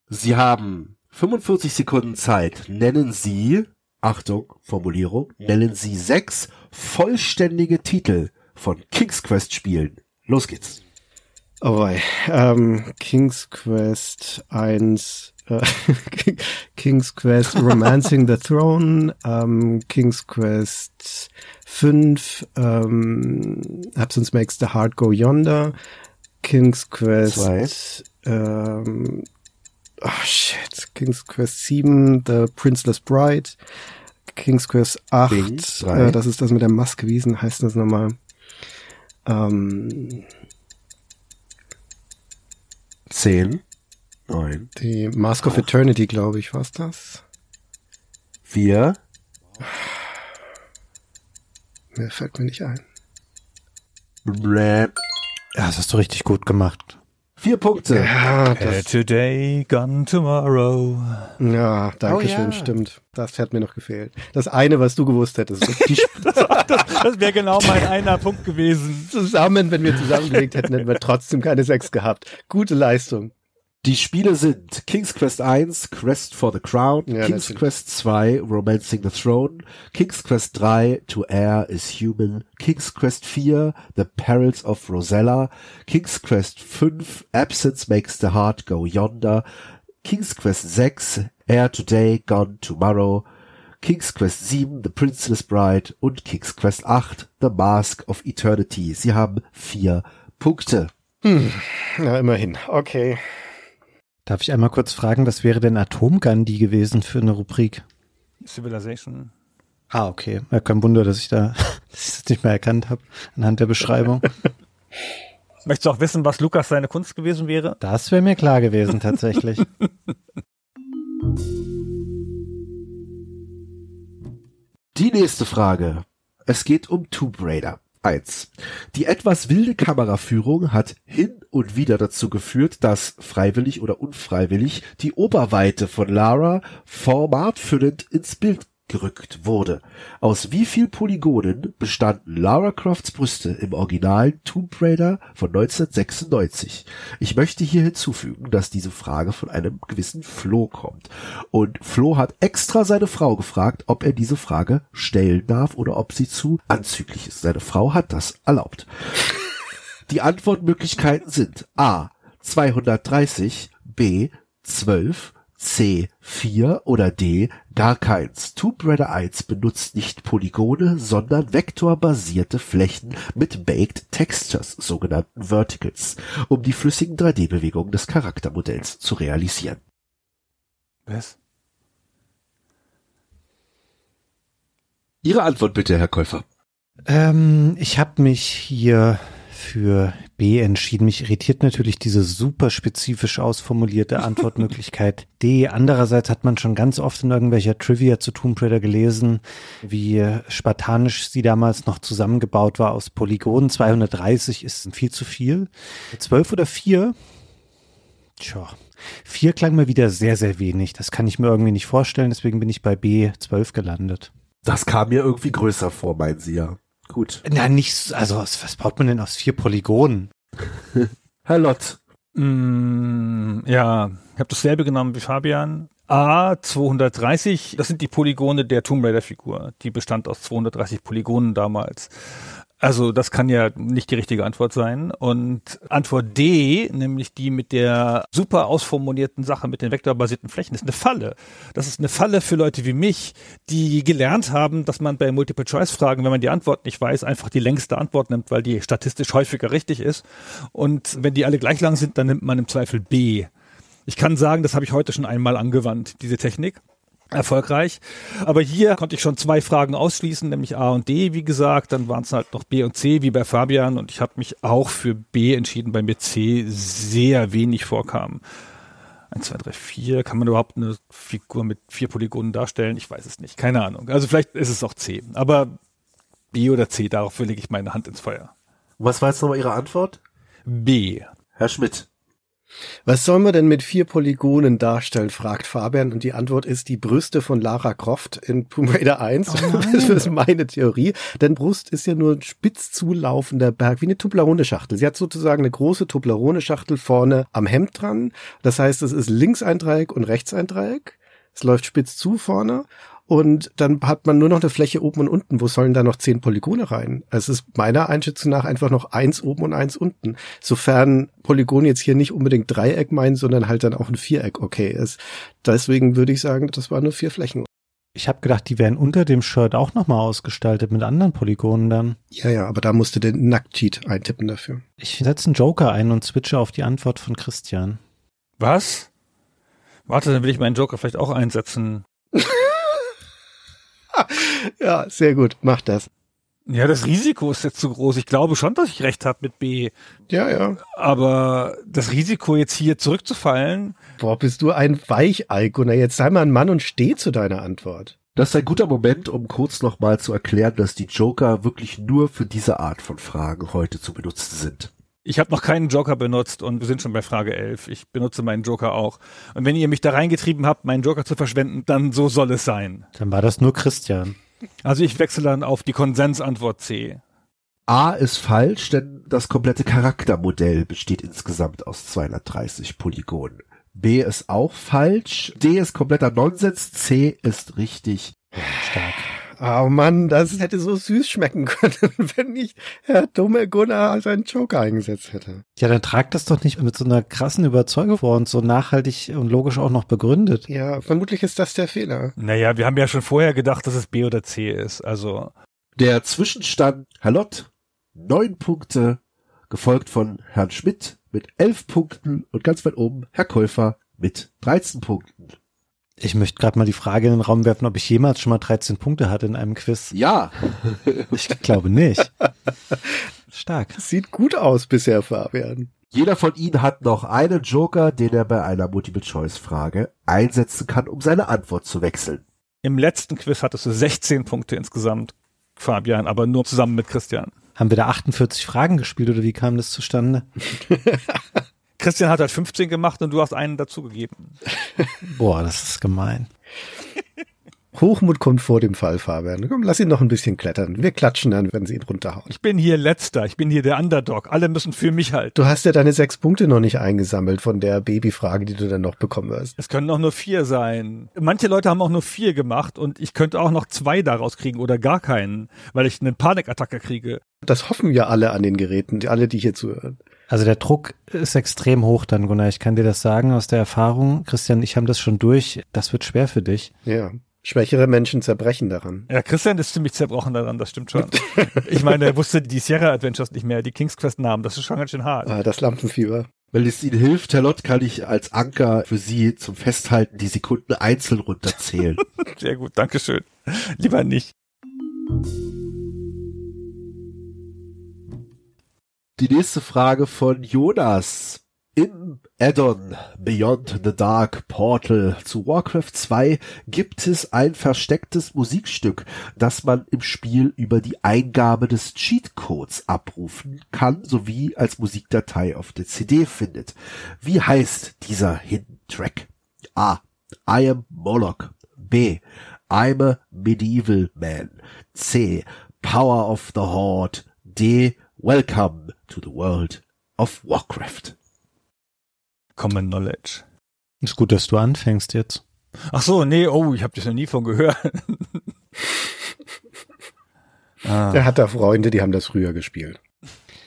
Sie haben 45 Sekunden Zeit. Nennen Sie, Achtung, Formulierung, nennen Sie sechs vollständige Titel von King's Quest Spielen. Los geht's. Oh boy. Ähm, King's Quest 1, äh, (laughs) King's Quest Romancing the Throne, ähm, King's Quest 5, ähm, Absence Makes the Heart Go Yonder, King's Quest, Zwei. ähm, oh shit, King's Quest 7, The Princeless Bride, King's Quest 8, Bing, drei. äh, das ist das mit der Maske, wie denn heißt das nochmal? Ähm, Zehn, neun, Die Mask of Eternity, glaube ich, war's das? vier, Mir fällt mir nicht ein. Rap. Ja, das hast du richtig gut gemacht. Vier Punkte. Ja, das, today, gone tomorrow. ja danke Oh, schön, ja. stimmt. Das hat mir noch gefehlt. Das eine, was du gewusst hättest. (laughs) Die Das wäre genau mein einer Punkt gewesen. zusammen, wenn wir zusammengelegt hätten, hätten wir trotzdem keine sechs gehabt. Gute Leistung. Die Spiele sind King's Quest 1, Quest for the Crown, Ja, King's. Quest 2, Romancing the Throne, King's Quest 3, To Err is Human, King's Quest 4, The Perils of Rosella, King's Quest 5, Absence Makes the Heart Go Yonder, King's Quest 6, Air Today, Gone Tomorrow, King's Quest 7, The Princess Bride und King's Quest 8, The Mask of Eternity. Sie haben vier Punkte. Na, immerhin. Okay. Darf ich einmal kurz fragen, was wäre denn Atomgandhi gewesen für eine Rubrik? Civilization. Ah, okay. Ja, kein Wunder, dass ich da (laughs) dass ich das nicht mehr erkannt habe anhand der Beschreibung. (laughs) Möchtest du auch wissen, was Lukas seine Kunst gewesen wäre? Das wäre mir klar gewesen, tatsächlich. (laughs) Die nächste Frage. Es geht um Tomb Raider 1. Die etwas wilde Kameraführung hat hin und wieder dazu geführt, dass freiwillig oder unfreiwillig die Oberweite von Lara formatfüllend ins Bild gerückt wurde. Aus wie viel Polygonen bestanden Lara Crofts Brüste im originalen Tomb Raider von 1996? Ich möchte hier hinzufügen, dass diese Frage von einem gewissen Flo kommt. Und Flo hat extra seine Frau gefragt, ob er diese Frage stellen darf oder ob sie zu anzüglich ist. Seine Frau hat das erlaubt. Die Antwortmöglichkeiten sind A 230, B 12, C 4 oder D gar keins. Tomb Raider 1 benutzt nicht Polygone, sondern vektorbasierte Flächen mit Baked Textures, sogenannten Verticals, um die flüssigen 3D-Bewegungen des Charaktermodells zu realisieren. Was? Ihre Antwort bitte, Herr Käufer. ähm, ich habe mich hier für B entschieden. Mich irritiert natürlich diese super spezifisch ausformulierte (laughs) Antwortmöglichkeit D. Andererseits hat man schon ganz oft in irgendwelcher Trivia zu Tomb Raider gelesen, wie spartanisch sie damals noch zusammengebaut war aus Polygonen. 230 ist viel zu viel. 12 oder 4? Tja. 4 klang mir wieder sehr, sehr wenig. Das kann ich mir irgendwie nicht vorstellen. Deswegen bin ich bei B 12 gelandet. Das kam mir irgendwie größer vor, meinen Sie ja. Gut. Na, nicht, so- also aus- was baut man denn aus vier Polygonen? (laughs) Herr Lott. Mm, ja, ich habe dasselbe genommen wie Fabian. A 230, das sind die Polygone der Tomb Raider Figur. Die bestand aus 230 Polygonen damals. Also das kann ja nicht die richtige Antwort sein. Und Antwort D, nämlich die mit der super ausformulierten Sache mit den vektorbasierten Flächen, ist eine Falle. Das ist eine Falle für Leute wie mich, die gelernt haben, dass man bei Multiple-Choice-Fragen, wenn man die Antwort nicht weiß, einfach die längste Antwort nimmt, weil die statistisch häufiger richtig ist. Und wenn die alle gleich lang sind, dann nimmt man im Zweifel B. Ich kann sagen, das habe ich heute schon einmal angewandt, diese Technik. Erfolgreich. Aber hier konnte ich schon zwei Fragen ausschließen, nämlich A und D, wie gesagt. Dann waren es halt noch B und C, wie bei Fabian. Und ich habe mich auch für B entschieden, bei mir C sehr wenig vorkam. 1, 2, 3, 4. Kann man überhaupt eine Figur mit vier Polygonen darstellen? Ich weiß es nicht. Keine Ahnung. Also vielleicht ist es auch C. Aber B oder C, darauf lege ich meine Hand ins Feuer. Was war jetzt nochmal Ihre Antwort? B. Herr Schmidt. Was soll man denn mit vier Polygonen darstellen, fragt Fabian. Und die Antwort ist die Brüste von Lara Croft in Tomb Raider 1. (laughs) das ist meine Theorie. Denn Brust ist ja nur ein spitz zulaufender Berg, wie eine Toblerone-Schachtel. Sie hat sozusagen eine große Toblerone-Schachtel vorne am Hemd dran. Das heißt, es ist links ein Dreieck und rechts ein Dreieck. Es läuft spitz zu vorne. Und dann hat man nur noch eine Fläche oben und unten. Wo sollen da noch zehn Polygone rein? Es ist meiner Einschätzung nach einfach noch eins oben und eins unten. Sofern Polygon jetzt hier nicht unbedingt Dreieck meint, sondern halt dann auch ein Viereck okay ist. Deswegen würde ich sagen, das waren nur vier Flächen. Ich habe gedacht, die wären unter dem Shirt auch nochmal ausgestaltet mit anderen Polygonen dann. Ja, ja, aber da musste der Nackt-Cheat eintippen dafür. Ich setze einen Joker ein und switche auf die Antwort von Christian. Was? Warte, dann will ich meinen Joker vielleicht auch einsetzen. (laughs) (laughs) Ja, sehr gut. Mach das. Ja, das Risiko ist jetzt zu groß. Ich glaube schon, dass ich recht habe mit B. Ja, ja. Aber das Risiko, jetzt hier zurückzufallen, Boah, bist du ein Weichei, Gunnar. Jetzt sei mal ein Mann und steh zu deiner Antwort. Das ist ein guter Moment, um kurz nochmal zu erklären, dass die Joker wirklich nur für diese Art von Fragen heute zu benutzen sind. Ich habe noch keinen Joker benutzt und wir sind schon bei Frage 11. Ich benutze meinen Joker auch. Und wenn ihr mich da reingetrieben habt, meinen Joker zu verschwenden, dann so soll es sein. Dann war das nur Christian. Also ich wechsle dann auf die Konsensantwort C. A ist falsch, denn das komplette Charaktermodell besteht insgesamt aus 230 Polygonen. B ist auch falsch. D ist kompletter Nonsens. C ist richtig. Stark. Oh Mann, das hätte so süß schmecken können, (laughs) wenn nicht Herr dumme Gunnar seinen Joker eingesetzt hätte. Ja, dann tragt das doch nicht mit so einer krassen Überzeugung vor und so nachhaltig und logisch auch noch begründet. Ja, vermutlich ist das der Fehler. Naja, wir haben ja schon vorher gedacht, dass es B oder C ist. Also Der Zwischenstand, Herr Lott, neun Punkte, gefolgt von Herrn Schmidt mit elf Punkten und ganz weit oben Herr Käufer mit 13 Punkten. Ich möchte gerade mal die Frage in den Raum werfen, ob ich jemals schon mal 13 Punkte hatte in einem Quiz. Ja, (laughs) Ich glaube nicht. Stark. Sieht gut aus bisher, Fabian. jeder von Ihnen hat noch einen Joker, den er bei einer Multiple-Choice-Frage einsetzen kann, um seine Antwort zu wechseln. im letzten Quiz hattest du 16 Punkte insgesamt, Fabian, aber nur zusammen mit Christian. Haben wir da 48 Fragen gespielt oder wie kam das zustande? (laughs) Christian hat halt 15 gemacht und du hast einen dazugegeben. (laughs) Boah, das ist gemein. Hochmut kommt vor dem Fall, Fabian. Komm, lass ihn noch ein bisschen klettern. Wir klatschen dann, wenn sie ihn runterhauen. Ich bin hier letzter, ich bin hier der Underdog. Alle müssen für mich halten. Du hast ja deine sechs Punkte noch nicht eingesammelt von der Babyfrage, die du dann noch bekommen wirst. Es können auch nur vier sein. Manche Leute haben auch nur vier gemacht und ich könnte auch noch zwei daraus kriegen oder gar keinen, weil ich eine Panikattacke kriege. Das hoffen ja alle an den Geräten, die- alle, die hier zuhören. Also der Druck ist extrem hoch dann, Gunnar. Ich kann dir das sagen aus der Erfahrung. Christian, ich habe das schon durch. Das wird schwer für dich. Ja. Schwächere Menschen zerbrechen daran. Ja, Christian ist ziemlich zerbrochen daran, das stimmt schon. ich meine, er wusste die Sierra Adventures nicht mehr, die King's Quest Namen, das ist schon ganz schön hart. Ah, das Lampenfieber. Wenn es Ihnen hilft, Herr Lott, kann ich als Anker für Sie zum Festhalten die Sekunden einzeln runterzählen. (laughs) Sehr gut, Dankeschön. Lieber nicht. Die nächste Frage von Jonas. Im Addon Beyond the Dark Portal zu Warcraft 2 gibt es ein verstecktes Musikstück, das man im Spiel über die Eingabe des Cheatcodes abrufen kann, sowie als Musikdatei auf der CD findet. Wie heißt dieser Hidden Track? A. I am Moloch. B. I'm a Medieval Man. C. Power of the Horde. D. Welcome to the World of Warcraft. Common Knowledge. Ist gut, dass du anfängst jetzt. Ach so, nee, oh, ich habe das noch nie von gehört. (laughs) ah. Er hat da Freunde, die haben das früher gespielt.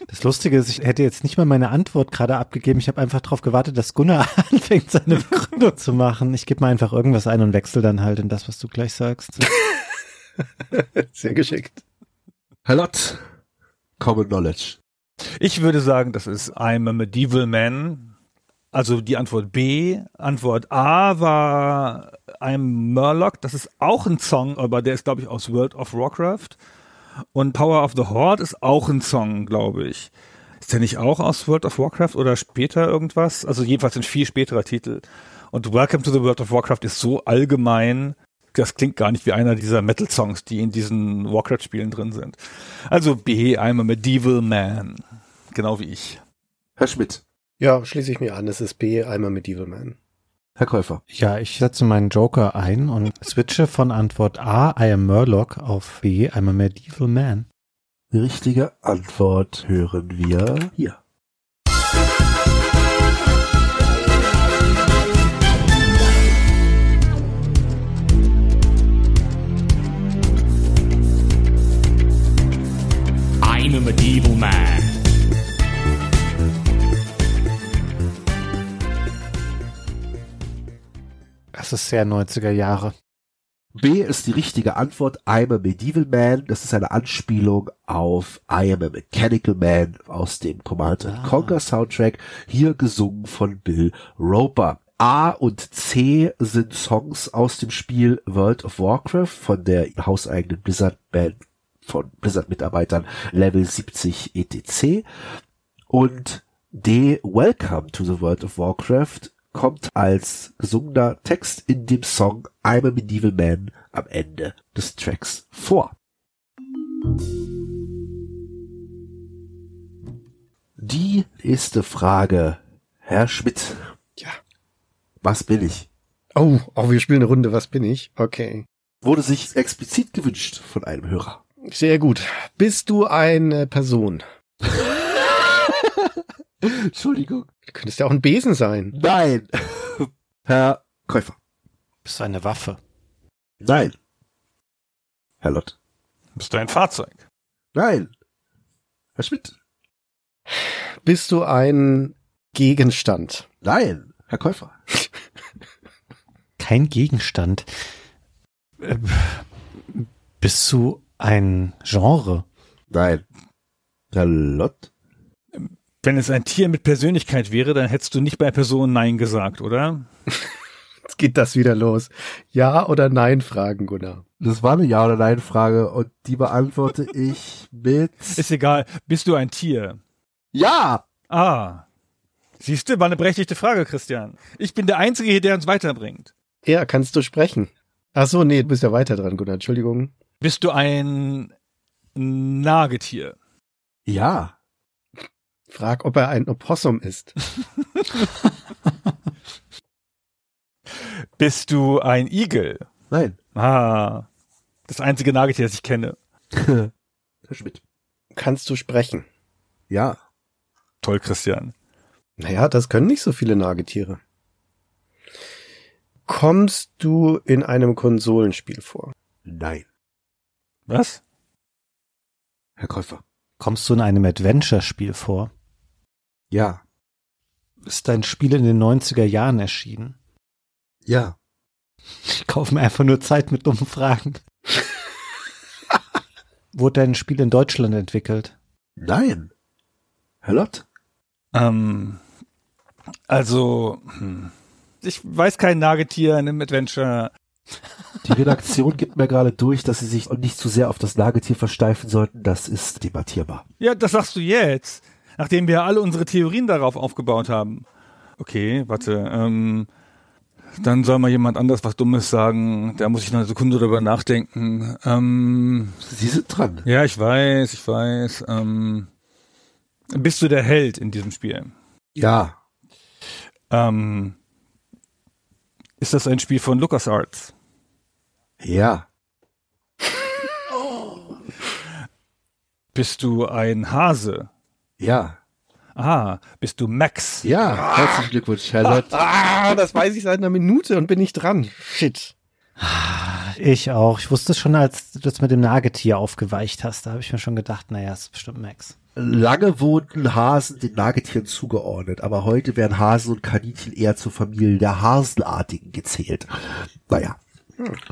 Das Lustige ist, ich hätte jetzt nicht mal meine Antwort gerade abgegeben. Ich habe einfach darauf gewartet, dass Gunnar (laughs) anfängt, seine Begründung zu machen. Ich gebe mal einfach irgendwas ein und wechsle dann halt in das, was du gleich sagst. (laughs) Sehr geschickt. Herr Lott, Common Knowledge. Ich würde sagen, das ist I'm a Medieval Man. Also die Antwort B. Antwort A war I'm Murloc. Das ist auch ein Song, aber der ist, glaube ich, aus World of Warcraft. Und Power of the Horde ist auch ein Song, glaube ich. Ist der nicht auch aus World of Warcraft oder später irgendwas? Also jedenfalls ein viel späterer Titel. Und Welcome to the World of Warcraft ist so allgemein, das klingt gar nicht wie einer dieser Metal-Songs, die in diesen Warcraft-Spielen drin sind. Also B, I'm a Medieval Man. Genau wie ich. Herr Schmidt, Ja, schließe ich mir an. Es ist B, einmal Medieval Man. Herr Käufer. Ja, ich setze meinen Joker ein und switche von Antwort A, I am Murloc, auf B, I'm a Medieval Man. Die richtige Antwort hören wir hier. Das ist sehr 90er Jahre. B ist die richtige Antwort. I'm a Medieval Man. Das ist eine Anspielung auf I am a Mechanical Man aus dem Command Ah. Conquer Soundtrack. Hier gesungen von Bill Roper. A und C sind Songs aus dem Spiel World of Warcraft von der hauseigenen Blizzard Band von Blizzard Mitarbeitern Level 70 etc. Und D Welcome to the World of Warcraft kommt als gesungener Text in dem Song I'm a Medieval Man am Ende des Tracks vor. Die nächste Frage. Herr Schmidt. Ja. Was bin ich? Oh, oh, wir spielen eine Runde. Was bin ich? Okay. Wurde sich explizit gewünscht von einem Hörer. Sehr gut. Bist du eine Person? (laughs) (laughs) Entschuldigung. Du könntest ja auch ein Besen sein. Nein. (laughs) Herr Käufer. Bist du eine Waffe? Nein. Herr Lott. Bist du ein Fahrzeug? Nein. Herr Schmidt. Bist du ein Gegenstand? Nein. Herr Käufer. Kein Gegenstand. Äh, Bist du ein Genre? Nein. Herr Lott. Wenn es ein Tier mit Persönlichkeit wäre, dann hättest du nicht bei Person Nein gesagt, oder? Jetzt geht das wieder los. Ja oder Nein Fragen, Gunnar. Das war eine Ja- oder Nein-Frage und die beantworte ich mit Ist egal. Bist du ein Tier? Ja. Ah. Siehst du, war eine berechtigte Frage, Christian. Ich bin der Einzige hier, der uns weiterbringt. Ja, kannst du sprechen? Ach so, nee, du bist ja weiter dran, Gunnar. Entschuldigung. Bist du ein Nagetier? Ja. Frag, ob er ein Opossum ist. (laughs) Bist du ein Igel? Nein. Ah. Das einzige Nagetier, das ich kenne. (laughs) Herr Schmidt. Kannst du sprechen? Ja. Toll, Christian. Naja, das können nicht so viele Nagetiere. Kommst du in einem Konsolenspiel vor? Nein. Was? Herr Käufer. Kommst du in einem Adventure-Spiel vor? Ja. Ist dein Spiel in den 90er Jahren erschienen? Ja. Ich kaufe mir einfach nur Zeit mit dummen Fragen. (laughs) Wurde dein Spiel in Deutschland entwickelt? Nein. Herr Lott. Ähm, also, hm. ich weiß kein Nagetier in einem Adventure. Die Redaktion gibt mir gerade durch, dass Sie sich nicht zu sehr auf das Nagetier versteifen sollten. Das ist debattierbar. Ja, das sagst du jetzt, nachdem wir alle unsere Theorien darauf aufgebaut haben. Okay, warte. Ähm, dann soll mal jemand anders was Dummes sagen. Da muss ich noch eine Sekunde drüber nachdenken. Ähm, Sie sind dran. ja, ich weiß, ich weiß. Ähm, bist du der Held in diesem Spiel? Ja. Ähm, ist das ein Spiel von LucasArts? Ja. Bist du ein Hase? Ja. Aha, bist du Max? Ja. Herzlichen Glückwunsch, Herr Lott. (laughs) Ah, das weiß ich seit einer Minute und bin nicht dran. Shit. Ich auch. Ich wusste schon, als du das mit dem Nagetier aufgeweicht hast. Da habe ich mir schon gedacht, naja, ist bestimmt Max. Lange wurden Hasen den Nagetieren zugeordnet, aber heute werden Hasen und Kaninchen eher zur Familie der Hasenartigen gezählt. Naja,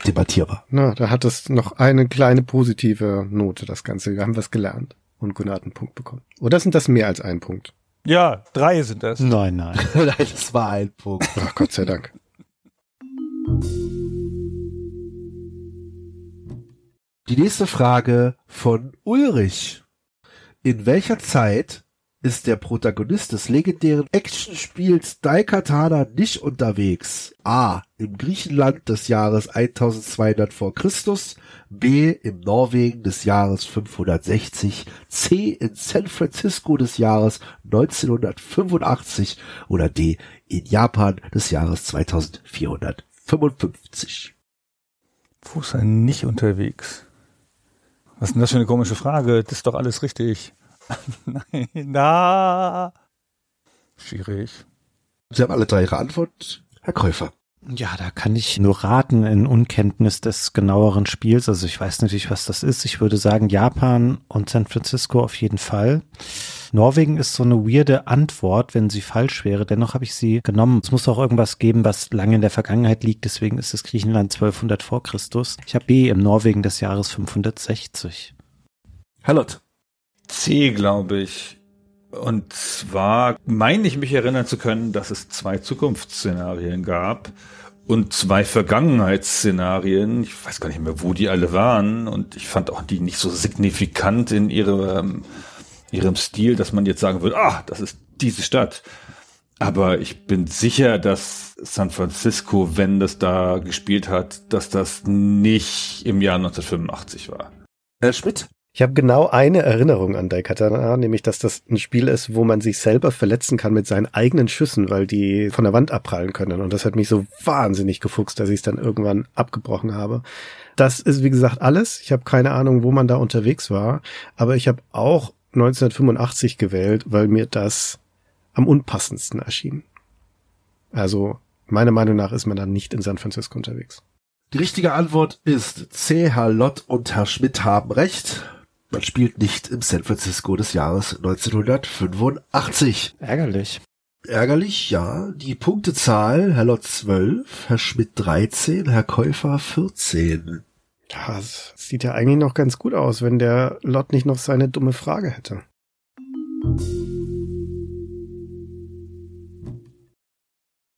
debattierbar. Na, da hat es noch eine kleine positive Note, das Ganze. Wir haben was gelernt. Und Gunnar hat einen Punkt bekommen. Oder sind das mehr als ein Punkt? Ja, drei sind das. Nein, nein. (laughs) Nein, das war ein Punkt. (laughs) Ach, Gott sei Dank. Die nächste Frage von Ulrich. In welcher Zeit ist der Protagonist des legendären Actionspiels Daikatana nicht unterwegs? A. Im Griechenland des Jahres 1200 vor Christus, B. im Norwegen des Jahres 560, C. in San Francisco des Jahres 1985 oder D. in Japan des Jahres 2455. Wo ist er nicht unterwegs? Was ist denn das für eine komische Frage? Das ist doch alles richtig. (laughs) Nein, na. Schwierig. Sie haben alle drei Ihre Antwort, Herr Käufer. Ja, da kann ich nur raten in Unkenntnis des genaueren Spiels. Also ich weiß natürlich, was das ist. Ich würde sagen Japan und San Francisco auf jeden Fall. Norwegen ist so eine weirde Antwort, wenn sie falsch wäre. Dennoch habe ich sie genommen. Es muss auch irgendwas geben, was lange in der Vergangenheit liegt. Deswegen ist es Griechenland 1200 vor Christus. Ich habe B im Norwegen des Jahres 560. Herr Lott. C, glaube ich. Und zwar meine ich mich erinnern zu können, dass es zwei Zukunftsszenarien gab und zwei Vergangenheitsszenarien. Ich weiß gar nicht mehr, wo die alle waren. Und ich fand auch die nicht so signifikant in ihrem, ihrem Stil, dass man jetzt sagen würde, ah, das ist diese Stadt. Aber ich bin sicher, dass San Francisco, wenn das da gespielt hat, dass das nicht im Jahr 1985 war. Herr Schmidt. Ich habe genau eine Erinnerung an Daikatana, nämlich dass das ein Spiel ist, wo man sich selber verletzen kann mit seinen eigenen Schüssen, weil die von der Wand abprallen können. Und das hat mich so wahnsinnig gefuchst, dass ich es dann irgendwann abgebrochen habe. Das ist, wie gesagt, alles. Ich habe keine Ahnung, wo man da unterwegs war, aber ich habe auch 1985 gewählt, weil mir das am unpassendsten erschien. Also Meiner Meinung nach ist man dann nicht in San Francisco unterwegs. Die richtige Antwort ist C. Herr Lott und Herr Schmidt haben recht. Man spielt nicht im San Francisco des Jahres 1985. Ärgerlich. Ärgerlich, ja. Die Punktezahl, Herr Lott 12, Herr Schmidt 13, Herr Käufer 14. Ja, das sieht ja eigentlich noch ganz gut aus, wenn der Lott nicht noch seine dumme Frage hätte.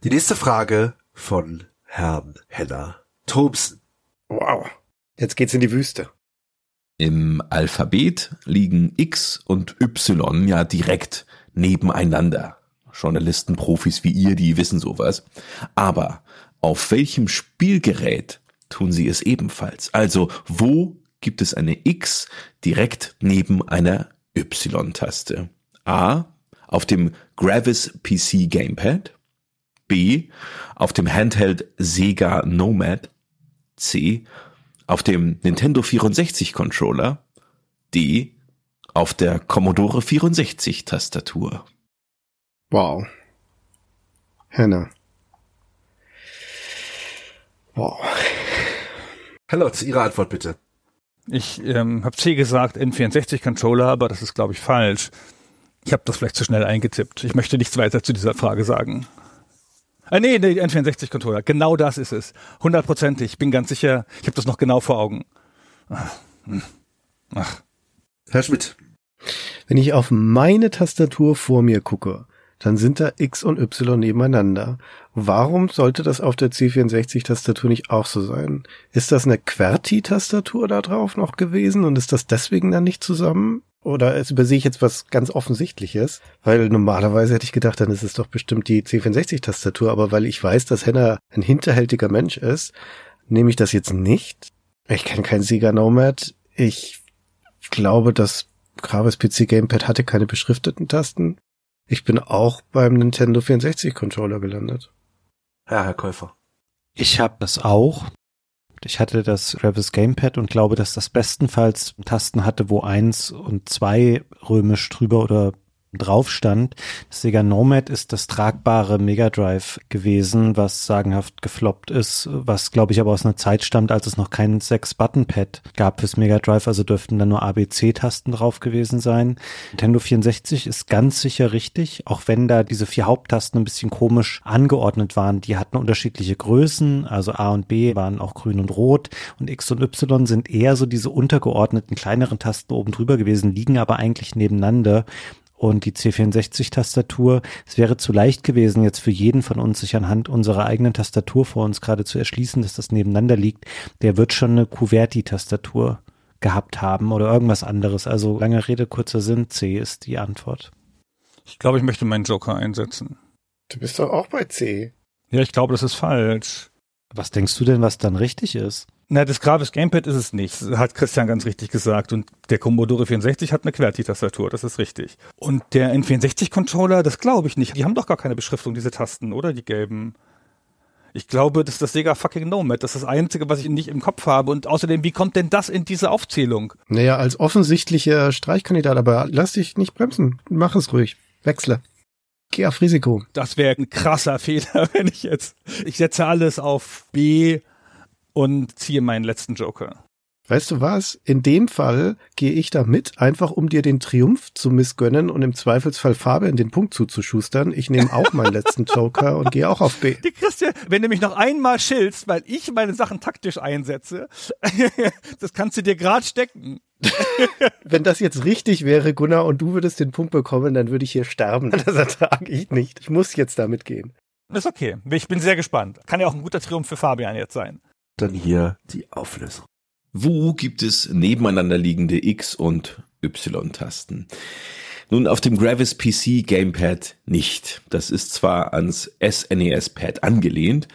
Die nächste Frage von Herrn Henner Thompson. Wow. Jetzt geht's in die Wüste. Im Alphabet liegen X und Y ja direkt nebeneinander. Journalistenprofis wie ihr, die wissen sowas. Aber auf welchem Spielgerät tun sie es ebenfalls? Also wo gibt es eine X direkt neben einer Y-Taste? A. Auf dem Gravis PC Gamepad. B. Auf dem Handheld Sega Nomad. C. Auf dem Nintendo 64 Controller. D. Auf der Commodore 64 Tastatur. Wow. Hannah. Wow. Herr Lotz, Ihre Antwort bitte. Ich ähm, habe C gesagt, N64-Controller, aber das ist, glaube ich, falsch. Ich habe das vielleicht zu schnell eingetippt. Ich möchte nichts weiter zu dieser Frage sagen. Ah, nee, nee, N64-Controller. Genau das ist es. Hundertprozentig. Ich bin ganz sicher. Ich habe das noch genau vor Augen. Ach. hm. Ach. Herr Schmidt. Wenn ich auf meine Tastatur vor mir gucke, dann sind da X und Y nebeneinander. Warum sollte das auf der C64-Tastatur nicht auch so sein? Ist das eine QWERTY-Tastatur da drauf noch gewesen und ist das deswegen dann nicht zusammen? Oder es übersehe ich jetzt was ganz Offensichtliches? Weil normalerweise hätte ich gedacht, dann ist es doch bestimmt die C64-Tastatur, aber weil ich weiß, dass Henner ein hinterhältiger Mensch ist, nehme ich das jetzt nicht. Ich kenne kein Sega Nomad. Ich glaube, das Gravis PC Gamepad hatte keine beschrifteten Tasten. Ich bin auch beim Nintendo 64 Controller gelandet. Ja, Herr Käufer. Ich habe das auch. Ich hatte das Revis Gamepad und glaube, dass das bestenfalls Tasten hatte, wo eins und zwei römisch drüber oder drauf stand. Sega Nomad ist das tragbare Mega Drive gewesen, was sagenhaft gefloppt ist, was glaube ich aber aus einer Zeit stammt, als es noch kein Sechs-Button-Pad gab fürs Mega Drive, also dürften da nur ABC-Tasten drauf gewesen sein. Nintendo 64 ist ganz sicher richtig, auch wenn da diese vier Haupttasten ein bisschen komisch angeordnet waren. Die hatten unterschiedliche Größen, also A und B waren auch grün und rot und X und Y sind eher so diese untergeordneten kleineren Tasten oben drüber gewesen, liegen aber eigentlich nebeneinander und die C64-Tastatur. Es wäre zu leicht gewesen, jetzt für jeden von uns sich anhand unserer eigenen Tastatur vor uns gerade zu erschließen, dass das nebeneinander liegt. Der wird schon eine QWERTY-Tastatur gehabt haben oder irgendwas anderes. Also lange Rede, kurzer Sinn, C ist die Antwort. Ich glaube, ich möchte meinen Joker einsetzen. Du bist doch auch bei C. Ja, ich glaube, das ist falsch. Was denkst du denn, was dann richtig ist? Na, das Gravis Gamepad ist es nicht, hat Christian ganz richtig gesagt. Und der Commodore 64 hat eine QWERTY-Tastatur, das ist richtig. Und der N64-Controller, das glaube ich nicht. Die haben doch gar keine Beschriftung, diese Tasten, oder? Die gelben. Ich glaube, das ist das Sega fucking Nomad. Das ist das Einzige, was ich nicht im Kopf habe. Und außerdem, wie kommt denn das in diese Aufzählung? Naja, als offensichtlicher Streichkandidat, aber lass dich nicht bremsen. Mach es ruhig. Wechsle. Geh auf Risiko. Das wäre ein krasser (laughs) Fehler, wenn ich jetzt. Ich setze alles auf B und ziehe meinen letzten Joker. Weißt du was? In dem Fall gehe ich da mit, einfach um dir den Triumph zu missgönnen und im Zweifelsfall Fabian den Punkt zuzuschustern. Ich nehme auch meinen letzten (laughs) Joker und gehe auch auf B. Die Christian, wenn du mich noch einmal schiltst, weil ich meine Sachen taktisch einsetze, (laughs) das kannst du dir gerade stecken. (laughs) Wenn das jetzt richtig wäre, Gunnar, und du würdest den Punkt bekommen, dann würde ich hier sterben. Das ertrage ich nicht. Ich muss jetzt damit gehen. ist okay. Ich bin sehr gespannt. Kann ja auch ein guter Triumph für Fabian jetzt sein. Dann hier die Auflösung. Wo gibt es nebeneinander liegende X- und Y-Tasten? Nun, auf dem Gravis PC Gamepad nicht. Das ist zwar ans SNES-Pad angelehnt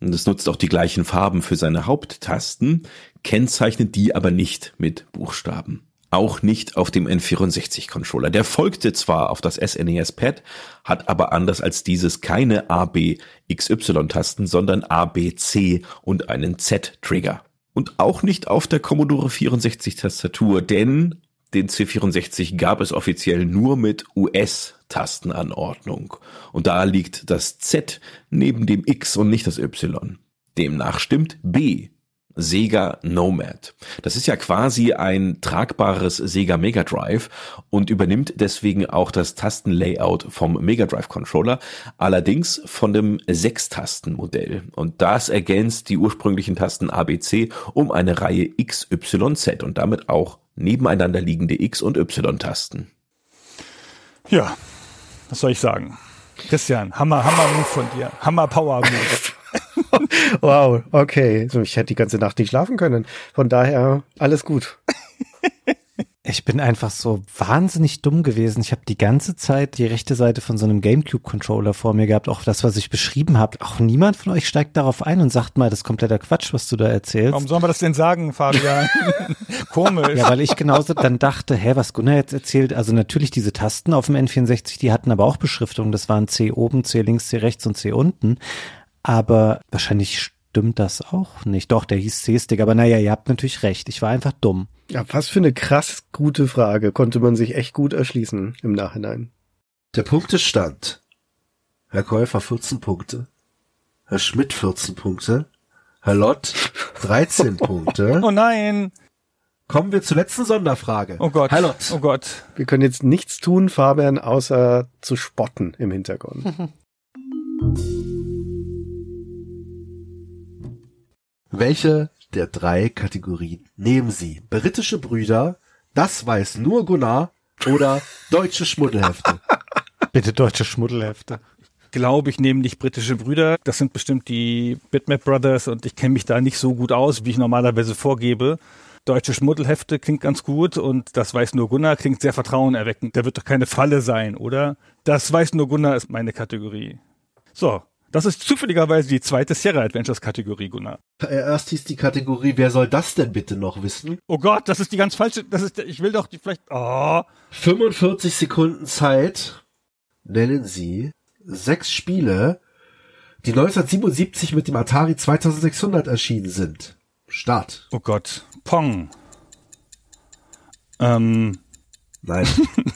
und es nutzt auch die gleichen Farben für seine Haupttasten, kennzeichnet die aber nicht mit Buchstaben. Auch nicht auf dem N64-Controller. Der folgte zwar auf das SNES-Pad, hat aber anders als dieses keine A-B-XY-Tasten, sondern A-B-C und einen Z-Trigger. Und auch nicht auf der Commodore 64 Tastatur, denn Den C64 gab es offiziell nur mit US-Tastenanordnung. Und da liegt das Z neben dem X und nicht das Y. Demnach stimmt B Sega Nomad. Das ist ja quasi ein tragbares Sega Mega Drive und übernimmt deswegen auch das Tastenlayout vom Mega Drive Controller, allerdings von dem Sechstastenmodell. Und das ergänzt die ursprünglichen Tasten ABC um eine Reihe XYZ und damit auch nebeneinander liegende X- und Y-Tasten. Ja, was soll ich sagen? Christian, Hammer, Hammer Move von dir. Hammer Power Move. (laughs) Wow, okay. So, ich hätte die ganze Nacht nicht schlafen können. Von daher alles gut. (laughs) Ich bin einfach so wahnsinnig dumm gewesen. Ich habe die ganze Zeit die rechte Seite von so einem GameCube-Controller vor mir gehabt, auch das, was ich beschrieben habe. Auch niemand von euch steigt darauf ein und sagt mal, das ist kompletter Quatsch, was du da erzählst. Warum sollen wir das denn sagen, Fabian? (laughs) Komisch. Ja, weil ich genauso dann dachte, hä, was Gunnar jetzt erzählt, also natürlich diese Tasten auf dem N64, die hatten aber auch Beschriftung. Das waren C oben, C links, C rechts und C unten. Aber wahrscheinlich stimmt das auch nicht. Doch, der hieß C-Stick, aber naja, ihr habt natürlich recht. Ich war einfach dumm. Ja, was für eine krass gute Frage. Konnte man sich echt gut erschließen im Nachhinein. Der Punktestand. Herr Käufer 14 Punkte. Herr Schmidt 14 Punkte. Herr Lott 13 Punkte. (laughs) Oh nein. Kommen wir zur letzten Sonderfrage. Oh Gott. Herr Lott. Oh Gott. Wir können jetzt nichts tun, Fabian, außer zu spotten im Hintergrund. (laughs) Welche der drei Kategorien nehmen Sie? Britische Brüder, das weiß nur Gunnar oder deutsche Schmuddelhefte? (laughs) Bitte deutsche Schmuddelhefte. Glaube ich, nehme nicht britische Brüder. Das sind bestimmt die Bitmap Brothers und ich kenne mich da nicht so gut aus, wie ich normalerweise vorgebe. Deutsche Schmuddelhefte klingt ganz gut und das weiß nur Gunnar klingt sehr vertrauenerweckend. Da wird doch keine Falle sein, oder? Das weiß nur Gunnar ist meine Kategorie. So, das ist zufälligerweise die zweite Sierra Adventures Kategorie, Gunnar. Erst hieß die Kategorie, wer soll das denn bitte noch wissen? Oh Gott, das ist die ganz falsche, das ist, ich will doch die vielleicht, oh. 45 Sekunden Zeit. Nennen Sie sechs Spiele, die 1977 mit dem Atari 2600 erschienen sind. Start. Oh Gott. Pong. Ähm, Nein.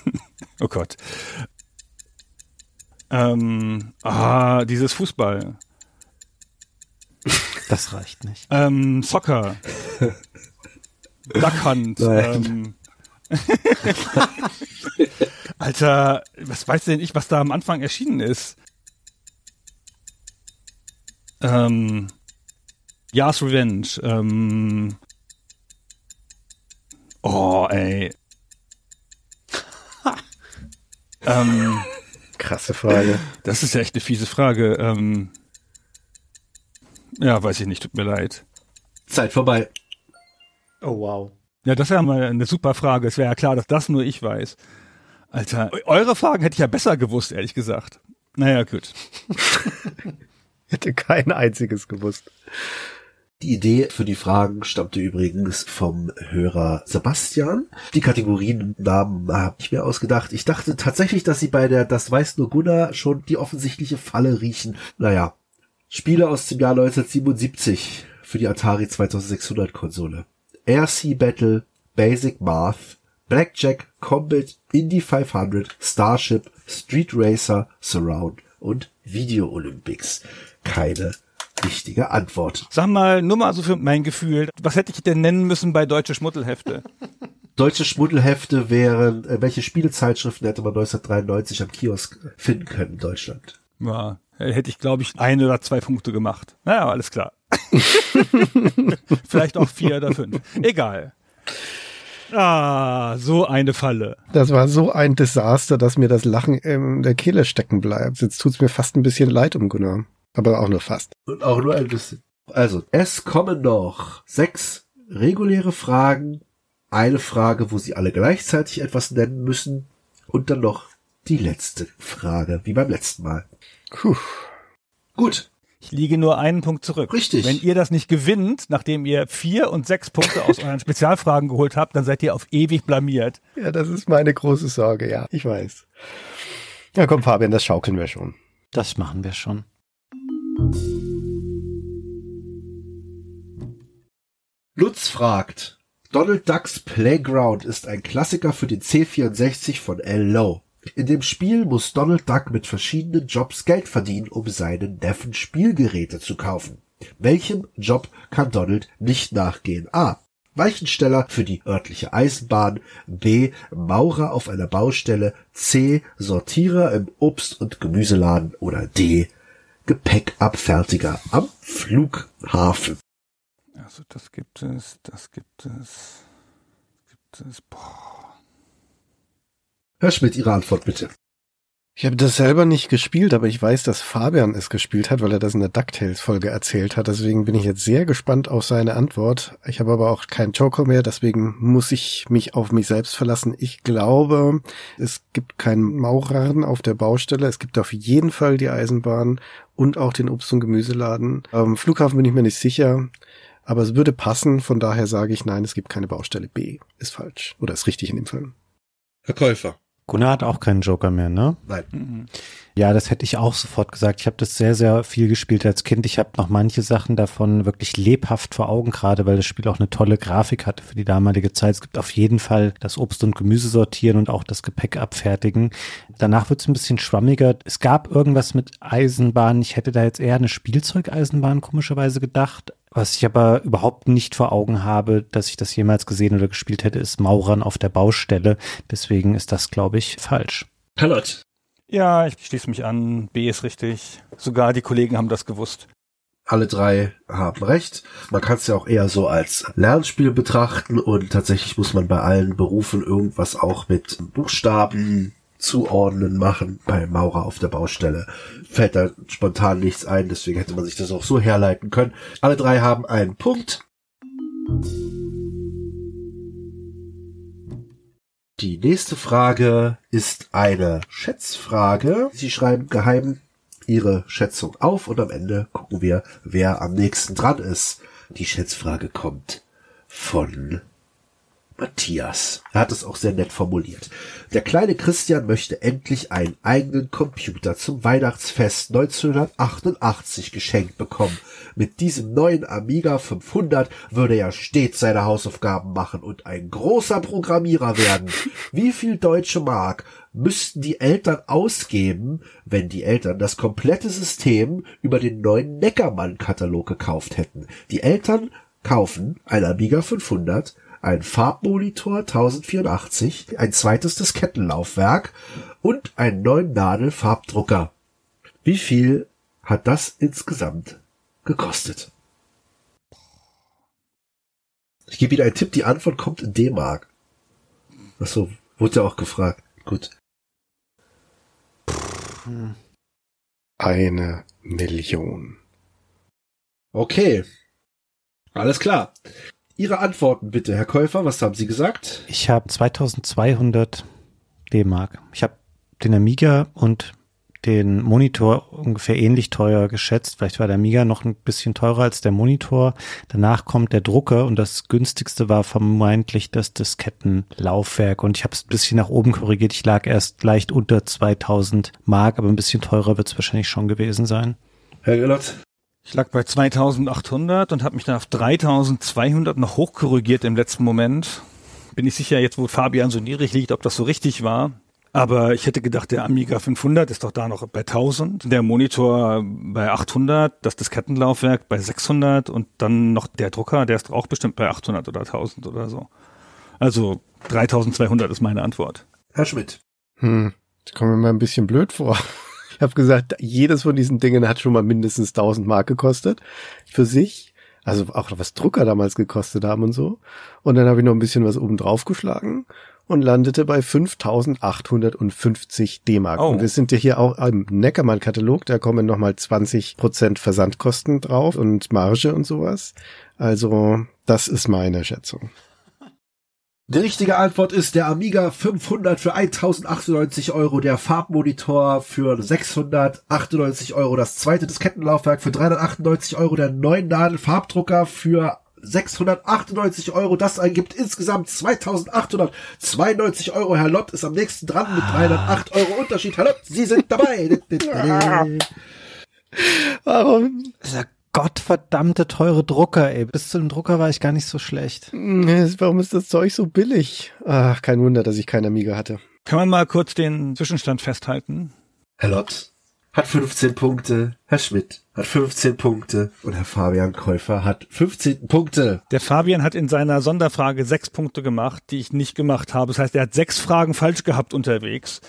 (laughs) oh Gott. Ähm, ah, dieses Fußball. Das reicht nicht. Ähm, Soccer. Duck Hunt. Nein. Ähm. (laughs) Alter, was weiß denn ich, was da am Anfang erschienen ist? Ähm, Yas Revenge. Ähm, oh, ey. (laughs) ähm, Krasse Frage. das ist ja echt eine fiese Frage. Ähm, ja, weiß ich nicht, tut mir leid. Zeit vorbei. Oh wow. Ja, das wäre mal eine super Frage. Es wäre ja klar, dass das nur ich weiß. Alter, eure Fragen hätte ich ja besser gewusst, ehrlich gesagt. Naja, gut. (laughs) Hätte kein einziges gewusst. Die Idee für die Fragen stammte übrigens vom Hörer Sebastian. Die Kategoriennamen habe ich mir ausgedacht. Ich dachte tatsächlich, dass sie bei der Das weiß nur Gunnar schon die offensichtliche Falle riechen. Naja, Spiele aus dem Jahr 1977 für die Atari 2600 Konsole. RC Battle, Basic Math, Blackjack, Combat, Indy 500, Starship, Street Racer, Surround und Video Olympics. Keine richtige Antwort. Sag mal, nur mal so für mein Gefühl, was hätte ich denn nennen müssen bei Deutsche Schmuddelhefte? (laughs) Deutsche Schmuddelhefte wären, äh, welche Spielezeitschriften hätte man 1993 am Kiosk finden können in Deutschland? Ja, hätte ich, glaube ich, ein oder zwei Punkte gemacht. Naja, alles klar. (laughs) (laughs) Vielleicht auch vier oder fünf. Egal. Ah, so eine Falle. Das war so ein Desaster, dass mir das Lachen in der Kehle stecken bleibt. Jetzt tut's mir fast ein bisschen leid um Gunnar. Aber auch nur fast. Und auch nur ein bisschen. Also, es kommen noch sechs reguläre Fragen, eine Frage, wo Sie alle gleichzeitig etwas nennen müssen und dann noch die letzte Frage, wie beim letzten Mal. Puh. Gut, Ich liege nur einen Punkt zurück. Richtig. Wenn ihr das nicht gewinnt, nachdem ihr vier und sechs Punkte aus euren Spezialfragen geholt habt, dann seid ihr auf ewig blamiert. Ja, das ist meine große Sorge, ja. Ich weiß. Ja, komm, Fabian, das schaukeln wir schon. Das machen wir schon. Lutz fragt, Donald Ducks Playground ist ein Klassiker für den C64 von L. Lowe. In dem Spiel muss Donald Duck mit verschiedenen Jobs Geld verdienen, um seinen Neffen Spielgeräte zu kaufen. Welchem Job kann Donald nicht nachgehen? A. Weichensteller für die örtliche Eisenbahn, B. Maurer auf einer Baustelle, C. Sortierer im Obst- und Gemüseladen oder D. Gepäckabfertiger am Flughafen. Also das gibt es, das gibt es, gibt es. Boah. Herr Schmidt, Ihre Antwort bitte. Ich habe das selber nicht gespielt, aber ich weiß, dass Fabian es gespielt hat, weil er das in der DuckTales-Folge erzählt hat. Deswegen bin ich jetzt sehr gespannt auf seine Antwort. Ich habe aber auch keinen Joker mehr, deswegen muss ich mich auf mich selbst verlassen. Ich glaube, es gibt keinen Maurern auf der Baustelle. Es gibt auf jeden Fall die Eisenbahn und auch den Obst- und Gemüseladen. Am Flughafen bin ich mir nicht sicher. Aber es würde passen, von daher sage ich nein, es gibt keine Baustelle. B ist falsch. Oder ist richtig in dem Fall. Herr Käufer. Gunnar hat auch keinen Joker mehr, ne? Nein. Mhm. Ja, das hätte ich auch sofort gesagt. Ich habe das sehr, sehr viel gespielt als Kind. Ich habe noch manche Sachen davon wirklich lebhaft vor Augen, gerade weil das Spiel auch eine tolle Grafik hatte für die damalige Zeit. Es gibt auf jeden Fall das Obst und Gemüse sortieren und auch das Gepäck abfertigen. Danach wird es ein bisschen schwammiger. Es gab irgendwas mit Eisenbahn. Ich hätte da jetzt eher eine Spielzeugeisenbahn komischerweise gedacht. Was ich aber überhaupt nicht vor Augen habe, dass ich das jemals gesehen oder gespielt hätte, ist Maurern auf der Baustelle. Deswegen ist das, glaube ich, falsch. Herr Lott. Ja, ich schließe mich an. B ist richtig. Sogar die Kollegen haben das gewusst. Alle drei haben recht. Man kann es ja auch eher so als Lernspiel betrachten und tatsächlich muss man bei allen Berufen irgendwas auch mit Buchstaben zuordnen machen. Bei Maurer auf der Baustelle fällt da spontan nichts ein, deswegen hätte man sich das auch so herleiten können. Alle drei haben einen Punkt. Die nächste Frage ist eine Schätzfrage. Sie schreiben geheim Ihre Schätzung auf und am Ende gucken wir, wer am nächsten dran ist. Die Schätzfrage kommt von Matthias. Er hat es auch sehr nett formuliert. Der kleine Christian möchte endlich einen eigenen Computer zum Weihnachtsfest 1988 geschenkt bekommen. Mit diesem neuen Amiga 500 würde er stets seine Hausaufgaben machen und ein großer Programmierer werden. Wie viel deutsche Mark müssten die Eltern ausgeben, wenn die Eltern das komplette System über den neuen Neckermann-Katalog gekauft hätten? Die Eltern kaufen ein Amiga 500, ein Farbmonitor 1084, ein zweites Diskettenlaufwerk und einen neuen Nadelfarbdrucker. Wie viel hat das insgesamt gekostet? Ich gebe Ihnen einen Tipp, die Antwort kommt in D-Mark. Achso, wurde ja auch gefragt. Gut. Eine Million. Okay. Alles klar. Ihre Antworten bitte, Herr Käufer, was haben Sie gesagt? Ich habe 2200 D-Mark. Ich habe den Amiga und den Monitor ungefähr ähnlich teuer geschätzt. Vielleicht war der Amiga noch ein bisschen teurer als der Monitor. Danach kommt der Drucker und das günstigste war vermeintlich das Diskettenlaufwerk. Und ich habe es ein bisschen nach oben korrigiert. Ich lag erst leicht unter 2000 Mark, aber ein bisschen teurer wird es wahrscheinlich schon gewesen sein. Herr Gellert? Ich lag bei 2800 und habe mich dann auf 3200 noch hochkorrigiert im letzten Moment. Bin nicht sicher jetzt, wo Fabian so niedrig liegt, ob das so richtig war. Aber ich hätte gedacht, der Amiga 500 ist doch da noch bei 1000, der Monitor bei 800, das Diskettenlaufwerk bei 600 und dann noch der Drucker, der ist auch bestimmt bei 800 oder 1000 oder so. Also 3200 ist meine Antwort. Herr Schmidt. Hm, das kommt mir mal ein bisschen blöd vor. Ich habe gesagt, jedes von diesen Dingen hat schon mal mindestens 1000 Mark gekostet für sich. Also auch was Drucker damals gekostet haben und so. Und dann habe ich noch ein bisschen was oben drauf geschlagen und landete bei 5850 D-Mark. Oh. Und wir sind ja hier auch im Neckermann-Katalog, da kommen nochmal 20 Prozent Versandkosten drauf und Marge und sowas. Also das ist meine Schätzung. Die richtige Antwort ist der Amiga 500 für 1098 Euro, der Farbmonitor für 698 Euro, das zweite Diskettenlaufwerk für 398 Euro, der neuen Nadelfarbdrucker für 698 Euro. Das ergibt insgesamt 2892 Euro. Herr Lott ist am nächsten dran mit 308 Euro Unterschied. Herr Lott, Sie sind dabei. (laughs) Warum? Gottverdammte teure Drucker, ey. Bis zu dem Drucker war ich gar nicht so schlecht. Warum ist das Zeug so billig? Ach, kein Wunder, dass ich kein Amiga hatte. Kann man mal kurz den Zwischenstand festhalten? Herr Lott hat 15 Punkte, Herr Schmidt hat 15 Punkte und Herr Fabian Käufer hat 15 Punkte. Der Fabian hat in seiner Sonderfrage sechs Punkte gemacht, die ich nicht gemacht habe. Das heißt, er hat sechs Fragen falsch gehabt unterwegs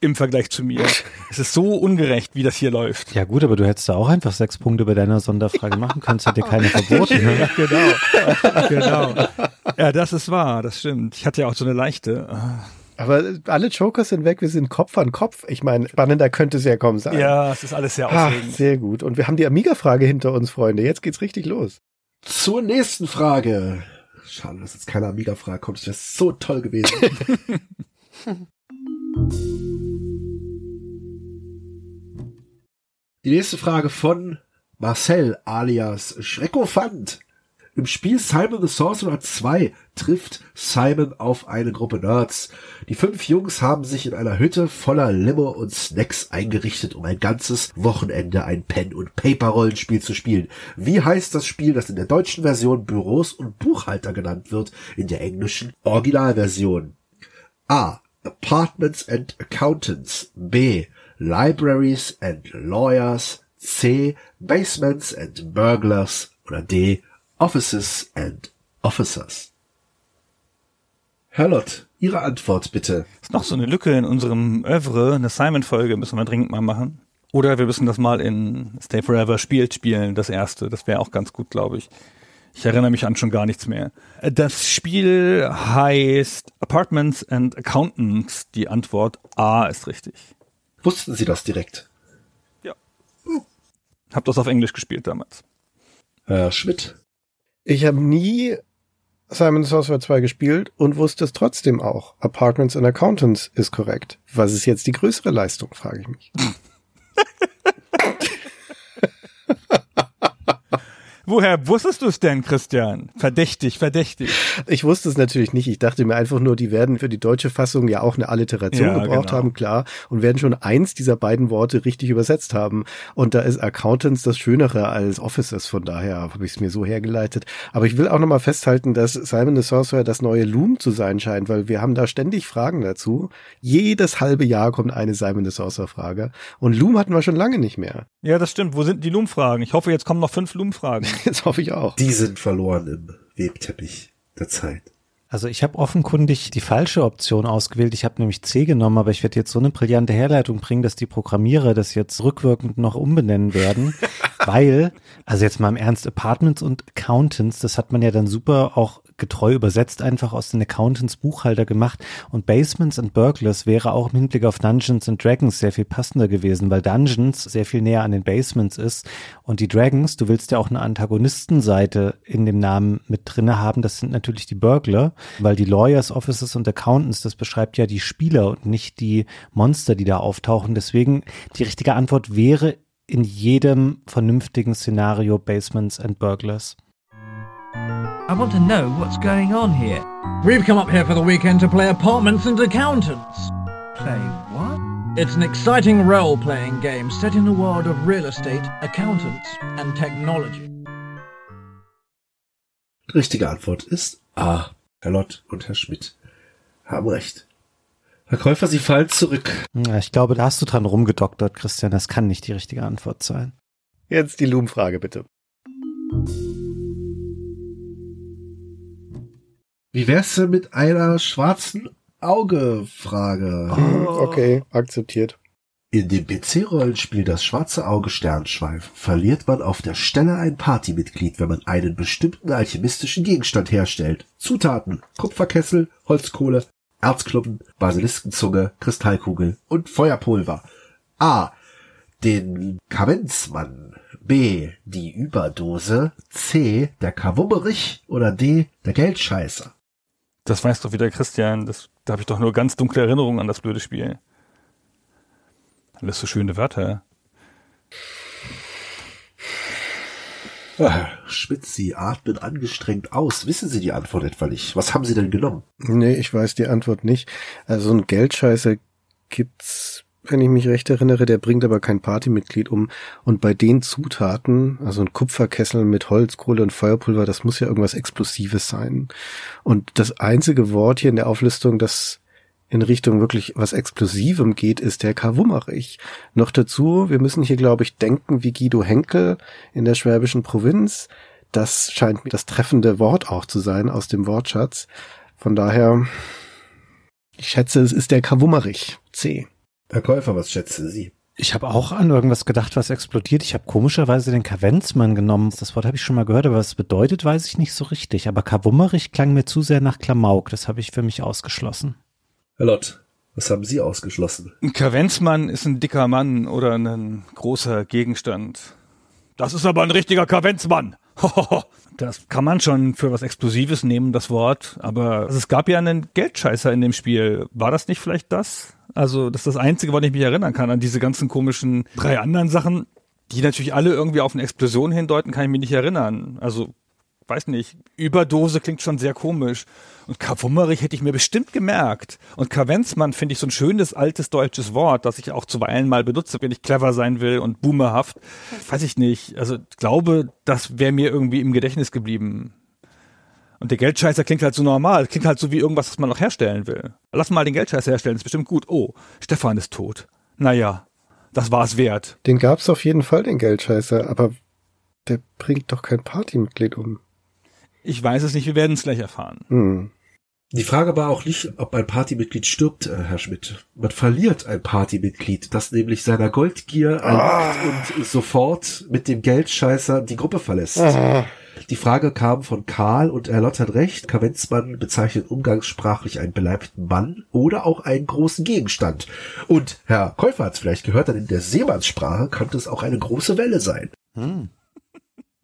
im Vergleich zu mir. (laughs) es ist so ungerecht, wie das hier läuft. Ja gut, aber du hättest da auch einfach sechs Punkte bei deiner Sonderfrage machen können. Es hat dir keine verboten. Ne? (laughs) genau, genau. Ja, das ist wahr, das stimmt. Ich hatte ja auch so eine leichte. Aber alle Jokers sind weg, wir sind Kopf an Kopf. Ich meine, spannender könnte es ja kommen sein. Ja, es ist alles sehr Ach, aufregend. sehr gut. Und wir haben die Amiga-Frage hinter uns, Freunde. Jetzt geht's richtig los. Zur nächsten Frage. Schade, dass jetzt keine Amiga-Frage kommt. Das wäre so toll gewesen. (laughs) Die nächste Frage von Marcel alias Schreckofant. Im Spiel Simon the Sorcerer 2 trifft Simon auf eine Gruppe Nerds. Die fünf Jungs haben sich in einer Hütte voller Limo und Snacks eingerichtet, um ein ganzes Wochenende ein Pen- und Paper-Rollenspiel zu spielen. Wie heißt das Spiel, das in der deutschen Version Büros und Buchhalter genannt wird, in der englischen Originalversion? A. Apartments and Accountants. B. Libraries and Lawyers. C. Basements and Burglars. Oder D. Offices and Officers. Herr Lott, Ihre Antwort bitte. Ist noch so eine Lücke in unserem Oeuvre, eine Simon-Folge müssen wir dringend mal machen. Oder wir müssen das mal in Stay Forever spielt spielen, das erste. Das wäre auch ganz gut, glaube ich. Ich erinnere mich an schon gar nichts mehr. Das Spiel heißt Apartments and Accountants. Die Antwort A ist richtig. Wussten Sie das direkt? Hab das auf Englisch gespielt damals. Herr Schmidt. Ich habe nie Simon the Sorcerer 2 gespielt und wusste es trotzdem auch. Apartments and Accountants ist korrekt. Was ist jetzt die größere Leistung, frage ich mich. (laughs) Woher wusstest du es denn, Christian? Verdächtig, verdächtig. Ich wusste es natürlich nicht. Ich dachte mir einfach nur, die werden für die deutsche Fassung ja auch eine Alliteration Ja, gebraucht genau. haben, klar, und werden schon eins dieser beiden Worte richtig übersetzt haben. Und da ist Accountants das Schönere als Officers. Von daher habe ich es mir so hergeleitet. Aber ich will auch nochmal festhalten, dass Simon the Sorcerer das neue Loom zu sein scheint, weil wir haben da ständig Fragen dazu. Jedes halbe Jahr kommt eine Simon the Sorcerer Frage. Und Loom hatten wir schon lange nicht mehr. Ja, das stimmt. Wo sind die Loom-Fragen? Ich hoffe, jetzt kommen noch fünf Loom-Fragen. Das (laughs) hoffe ich auch. Die sind verloren im Webteppich der Zeit. Also ich habe offenkundig die falsche Option ausgewählt. Ich habe nämlich C genommen, aber ich werde jetzt so eine brillante Herleitung bringen, dass die Programmierer das jetzt rückwirkend noch umbenennen werden. (laughs) weil, also jetzt mal im Ernst, Apartments und Accountants, das hat man ja dann super auch getreu übersetzt einfach aus den Accountants Buchhalter gemacht und Basements and Burglars wäre auch im Hinblick auf Dungeons and Dragons sehr viel passender gewesen, weil Dungeons sehr viel näher an den Basements ist und die Dragons, du willst ja auch eine Antagonistenseite in dem Namen mit drinne haben, das sind natürlich die Burglar, weil die Lawyers, Officers und Accountants, das beschreibt ja die Spieler und nicht die Monster, die da auftauchen. Deswegen die richtige Antwort wäre in jedem vernünftigen Szenario Basements and Burglars. I want to know what's going on here. We've come up here for the weekend to play Apartments and Accountants. Play what? It's an exciting role playing game set in the world of real estate, accountants, and technology. Richtige Antwort ist A. Herr Lott und Herr Schmidt haben recht. Herr Käufer, Sie fallen zurück. Ja, ich glaube, da hast du dran rumgedoktert, Christian. Das kann nicht die richtige Antwort sein. Jetzt die Loom-Frage bitte. Wie wär's denn mit einer schwarzen Auge-Frage? Okay, akzeptiert. In dem PC-Rollenspiel Das schwarze Auge Sternschweif verliert man auf der Stelle ein Partymitglied, wenn man einen bestimmten alchemistischen Gegenstand herstellt. Zutaten, Kupferkessel, Holzkohle, Erzklumpen, Basiliskenzunge, Kristallkugel und Feuerpulver. A. Den Kavenzmann. B. Die Überdose. C. Der Kawummerich. Oder D. Der Geldscheißer. Das weiß doch wieder Christian. Das, da habe ich doch nur ganz dunkle Erinnerungen an das blöde Spiel. Alles so schöne Wörter. Ah, Sie atmen angestrengt aus. Wissen Sie die Antwort etwa nicht? Was haben Sie denn genommen? Nee, ich weiß die Antwort nicht. Also ein Geldscheißer gibt's wenn ich mich recht erinnere, der bringt aber kein Partymitglied um. Und bei den Zutaten, also ein Kupferkessel mit Holz, Kohle und Feuerpulver, das muss ja irgendwas Explosives sein. Und das einzige Wort hier in der Auflistung, das in Richtung wirklich was Explosivem geht, ist der Kawummerich. Noch dazu, wir müssen hier, glaube ich, denken wie Guido Henkel in der schwäbischen Provinz. Das scheint mir das treffende Wort auch zu sein aus dem Wortschatz. Von daher, ich schätze, es ist der Kawummerich. C. Herr Käufer, was schätzen Sie? Ich habe auch an irgendwas gedacht, was explodiert. Ich habe komischerweise den Kavenzmann genommen. Das Wort habe ich schon mal gehört, aber was es bedeutet, weiß ich nicht so richtig. Aber Kawummerich klang mir zu sehr nach Klamauk. Das habe ich für mich ausgeschlossen. Herr Lott, was haben Sie ausgeschlossen? Ein Kavenzmann ist ein dicker Mann oder ein großer Gegenstand. Das ist aber ein richtiger Kavenzmann. (laughs) Das kann man schon für was Explosives nehmen, das Wort. Aber es gab ja einen Geldscheißer in dem Spiel. War das nicht vielleicht das? Also, das ist das Einzige, woran ich mich erinnern kann, an diese ganzen komischen drei anderen Sachen, die natürlich alle irgendwie auf eine Explosion hindeuten, kann ich mich nicht erinnern. Also, weiß nicht, Überdose klingt schon sehr komisch. Und Kavummerich hätte ich mir bestimmt gemerkt. Und Kavenzmann finde ich so ein schönes altes deutsches Wort, das ich auch zuweilen mal benutze, wenn ich clever sein will und boomerhaft. Weiß ich nicht. Also ich glaube, das wäre mir irgendwie im Gedächtnis geblieben. Und der Geldscheißer klingt halt so normal. Klingt halt so wie irgendwas, was man noch herstellen will. Lass mal den Geldscheißer herstellen, ist bestimmt gut. Oh, Stefan ist tot. Naja, das war es wert. Den gab's auf jeden Fall, den Geldscheißer, aber der bringt doch kein Partymitglied um. Ich weiß es nicht, wir werden es gleich erfahren. Hm. Die Frage war auch nicht, ob ein Partymitglied stirbt, äh, Herr Schmidt. Man verliert ein Partymitglied, das nämlich seiner Goldgier erliegt und sofort mit dem Geldscheißer die Gruppe verlässt. Die Frage kam von Karl und er Lott hat recht. Kavenzmann bezeichnet umgangssprachlich einen beleibten Mann oder auch einen großen Gegenstand. Und Herr Käufer hat es vielleicht gehört, denn in der Seemannssprache könnte es auch eine große Welle sein.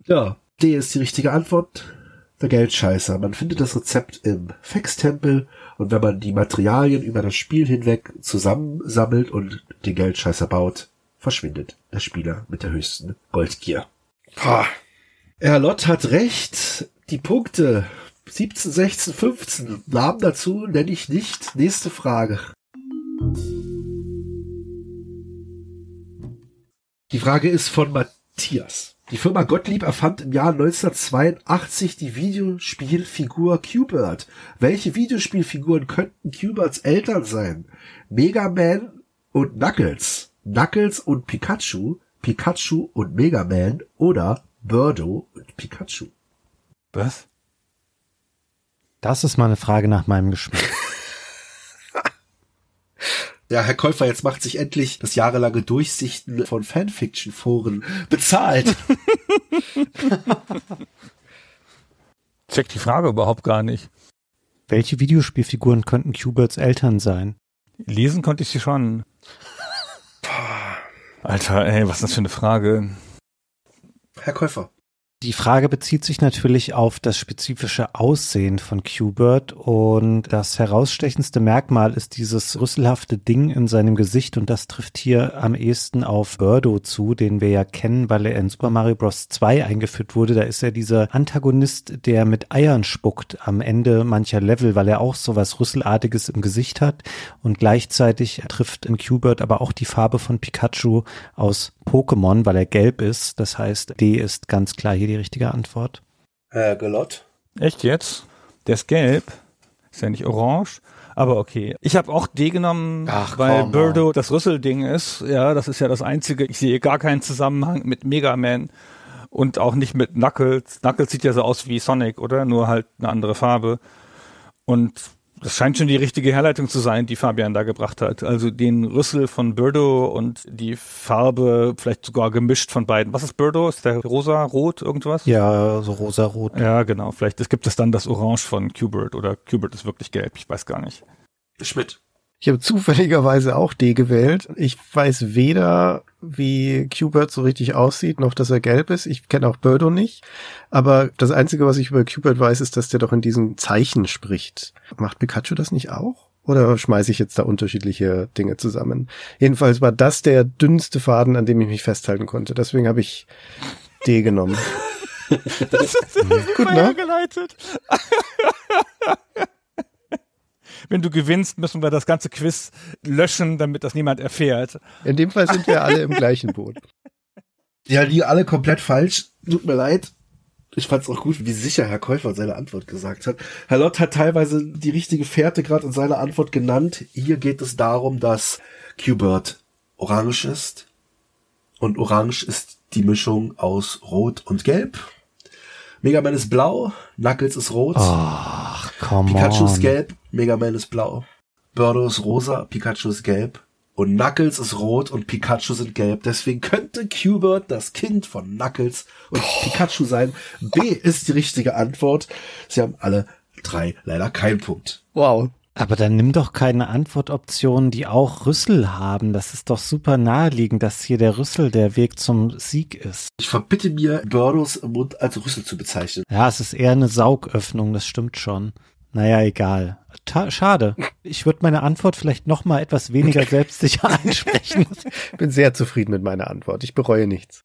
Ja, D ist die richtige Antwort. Der Geldscheißer. Man findet das Rezept im Fextempel und wenn man die Materialien über das Spiel hinweg zusammensammelt und den Geldscheißer baut, verschwindet der Spieler mit der höchsten Goldgier. Pah. Herr Lott hat recht. Die Punkte 17, 16, 15. Namen dazu nenne ich nicht. Nächste Frage. Die Frage ist von Matthias. Die Firma Gottlieb erfand im Jahr 1982 die Videospielfigur Q-Bird. Welche Videospielfiguren könnten Q-Birds Eltern sein? Mega Man und Knuckles. Knuckles und Pikachu. Pikachu und Mega Man oder Birdo und Pikachu. Was? Das ist mal eine Frage nach meinem Geschmack. (laughs) Ja, Herr Käufer, jetzt macht sich endlich das jahrelange Durchsichten von Fanfiction-Foren bezahlt. (laughs) Check die Frage überhaupt gar nicht. Welche Videospielfiguren könnten Q-Birds Eltern sein? Lesen konnte ich sie schon. (laughs) Alter, ey, was ist das für eine Frage? Herr Käufer. Die Frage bezieht sich natürlich auf das spezifische Aussehen von Q-Bird und das herausstechendste Merkmal ist dieses rüsselhafte Ding in seinem Gesicht und das trifft hier am ehesten auf Birdo zu, den wir ja kennen, weil er in Super Mario Bros. 2 eingeführt wurde. Da ist er dieser Antagonist, der mit Eiern spuckt am Ende mancher Level, weil er auch so was Rüsselartiges im Gesicht hat und gleichzeitig trifft in Q-Bird aber auch die Farbe von Pikachu aus Pokémon, weil er gelb ist. Das heißt, D ist ganz klar hier die richtige Antwort. Herr Gelott. Echt jetzt? Der ist gelb. Ist ja nicht orange. Aber okay. Ich habe auch D genommen, Ach, weil komm, Birdo das Rüsselding ist. Ja, das ist ja das Einzige. Ich sehe gar keinen Zusammenhang mit Mega Man und auch nicht mit Knuckles. Knuckles sieht ja so aus wie Sonic, oder? Nur halt eine andere Farbe. Und das scheint schon die richtige Herleitung zu sein, die Fabian da gebracht hat. Also den Rüssel von Birdo und die Farbe vielleicht sogar gemischt von beiden. Was ist Birdo? Ist der rosa, rot, irgendwas? Ja, so rosa-rot. Ja, genau. Vielleicht es gibt es dann das Orange von Qbert oder Qbert ist wirklich gelb. Ich weiß gar nicht. Schmidt. Ich habe zufälligerweise auch D gewählt. Ich weiß weder, wie Qbert so richtig aussieht, noch dass er gelb ist. Ich kenne auch Birdo nicht. Aber das Einzige, was ich über Qbert weiß, ist, dass der doch in diesen Zeichen spricht. Macht Pikachu das nicht auch? Oder schmeiße ich jetzt da unterschiedliche Dinge zusammen? Jedenfalls war das der dünnste Faden, an dem ich mich festhalten konnte. Deswegen habe ich D genommen. (laughs) Das ist Gut, ne? geleitet. (laughs) wenn du gewinnst, müssen wir das ganze Quiz löschen, damit das niemand erfährt. In dem Fall sind wir alle im gleichen Boot. Ja, die alle komplett falsch. Tut mir leid. Ich fand's auch gut, wie sicher Herr Käufer seine Antwort gesagt hat. Herr Lott hat teilweise die richtige Fährte gerade in seiner Antwort genannt. Hier geht es darum, dass Q-Bird orange ist. Und orange ist die Mischung aus Rot und Gelb. Mega Man ist blau, Knuckles ist rot, Ach, come Pikachu on. ist gelb, Mega Man ist blau, Birdo ist rosa, Pikachu ist gelb und Knuckles ist rot und Pikachu sind gelb. Deswegen könnte Q-Bird das Kind von Knuckles und Pikachu sein. B ist die richtige Antwort. Sie haben alle drei leider keinen Punkt. Wow. Aber dann nimm doch keine Antwortoptionen, die auch Rüssel haben. Das ist doch super naheliegend, dass hier der Rüssel der Weg zum Sieg ist. Ich verbitte mir, Birdos Mund als Rüssel zu bezeichnen. Ja, es ist eher eine Saugöffnung, das stimmt schon. Naja, egal. Ta schade. Ich würde meine Antwort vielleicht noch mal etwas weniger (laughs) selbstsicher einsprechen. Bin sehr zufrieden mit meiner Antwort. Ich bereue nichts.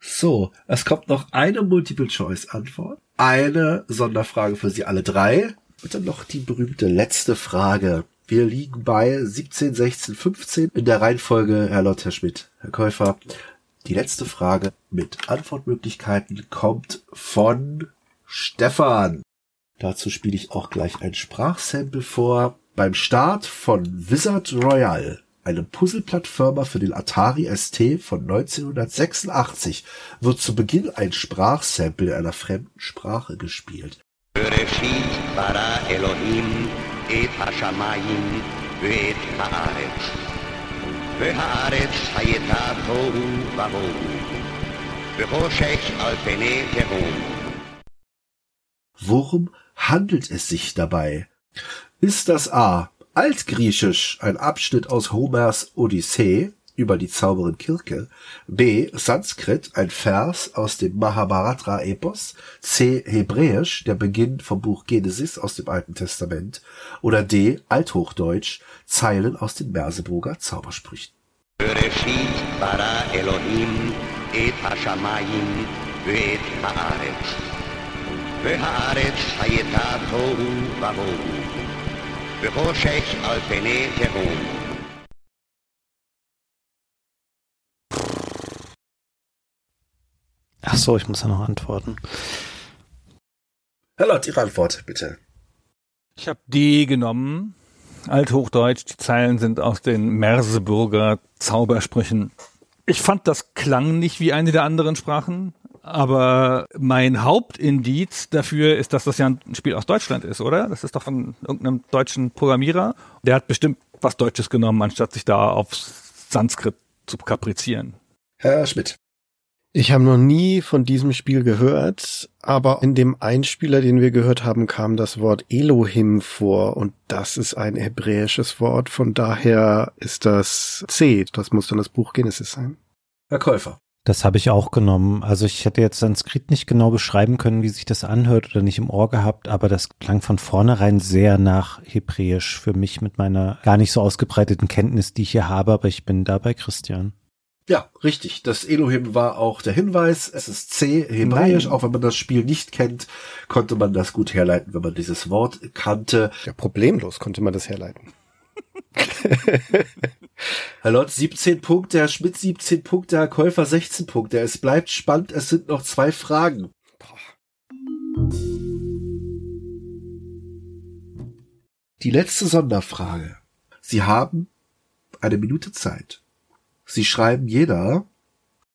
So, es kommt noch eine Multiple-Choice-Antwort, eine Sonderfrage für Sie alle drei und dann noch die berühmte letzte Frage. Wir liegen bei 17, 16, 15 in der Reihenfolge Herr Lott, Herr Schmidt, Herr Käufer. Die letzte Frage mit Antwortmöglichkeiten kommt von Stefan. Dazu spiele ich auch gleich ein Sprachsample vor. Beim Start von Wizard Royale, einem Puzzle-Plattformer für den Atari ST von 1986, wird zu Beginn ein Sprachsample in einer fremden Sprache gespielt. Bereshit bara Elohim et והארץ הייתה תוהו ובוהו, וחושך על פני תהום. Worum handelt es sich dabei? Ist das A. Altgriechisch, ein Abschnitt aus Homers Odyssee über die Zauberin Kirke, B. Sanskrit, ein Vers aus dem Mahabharata-Epos, C. Hebräisch, der Beginn vom Buch Genesis aus dem Alten Testament oder D. Althochdeutsch, Zeilen aus den Merseburger Zaubersprüchen. בראשית ברא אלוהים את השמיים ואת הארץ. והארץ הייתה תוהו ובוהו, וחושך על פני תהום. Ach so, ich muss ja noch antworten. Herr Lott, Ihre Antwort, bitte. Ich habe D genommen. Althochdeutsch, die Zeilen sind aus den Merseburger Zaubersprüchen. Ich fand, das klang nicht wie eine der anderen Sprachen, aber mein Hauptindiz dafür ist, dass das ja ein Spiel aus Deutschland ist, oder? Das ist doch von irgendeinem deutschen Programmierer. Der hat bestimmt was Deutsches genommen, anstatt sich da auf Sanskrit zu kaprizieren. Herr Schmidt. Ich habe noch nie von diesem Spiel gehört, aber in dem Einspieler, den wir gehört haben, kam das Wort Elohim vor und das ist ein hebräisches Wort, von daher ist das C. Das muss dann das Buch Genesis sein. Herr Käufer. Das habe ich auch genommen. Also ich hätte jetzt Sanskrit nicht genau beschreiben können, wie sich das anhört oder nicht im Ohr gehabt, aber das klang von vornherein sehr nach Hebräisch für mich mit meiner gar nicht so ausgebreiteten Kenntnis, die ich hier habe, aber ich bin da bei Christian. Ja, richtig. Das Elohim war auch der Hinweis. Es ist C, Hebräisch. Nein. Auch wenn man das Spiel nicht kennt, konnte man das gut herleiten, wenn man dieses Wort kannte. Ja, problemlos konnte man das herleiten. (laughs) Herr Lott 17 Punkte, Herr Schmidt 17 Punkte, Herr Käufer 16 Punkte. Es bleibt spannend. Es sind noch zwei Fragen. Die letzte Sonderfrage. Sie haben eine Minute Zeit. Sie schreiben jeder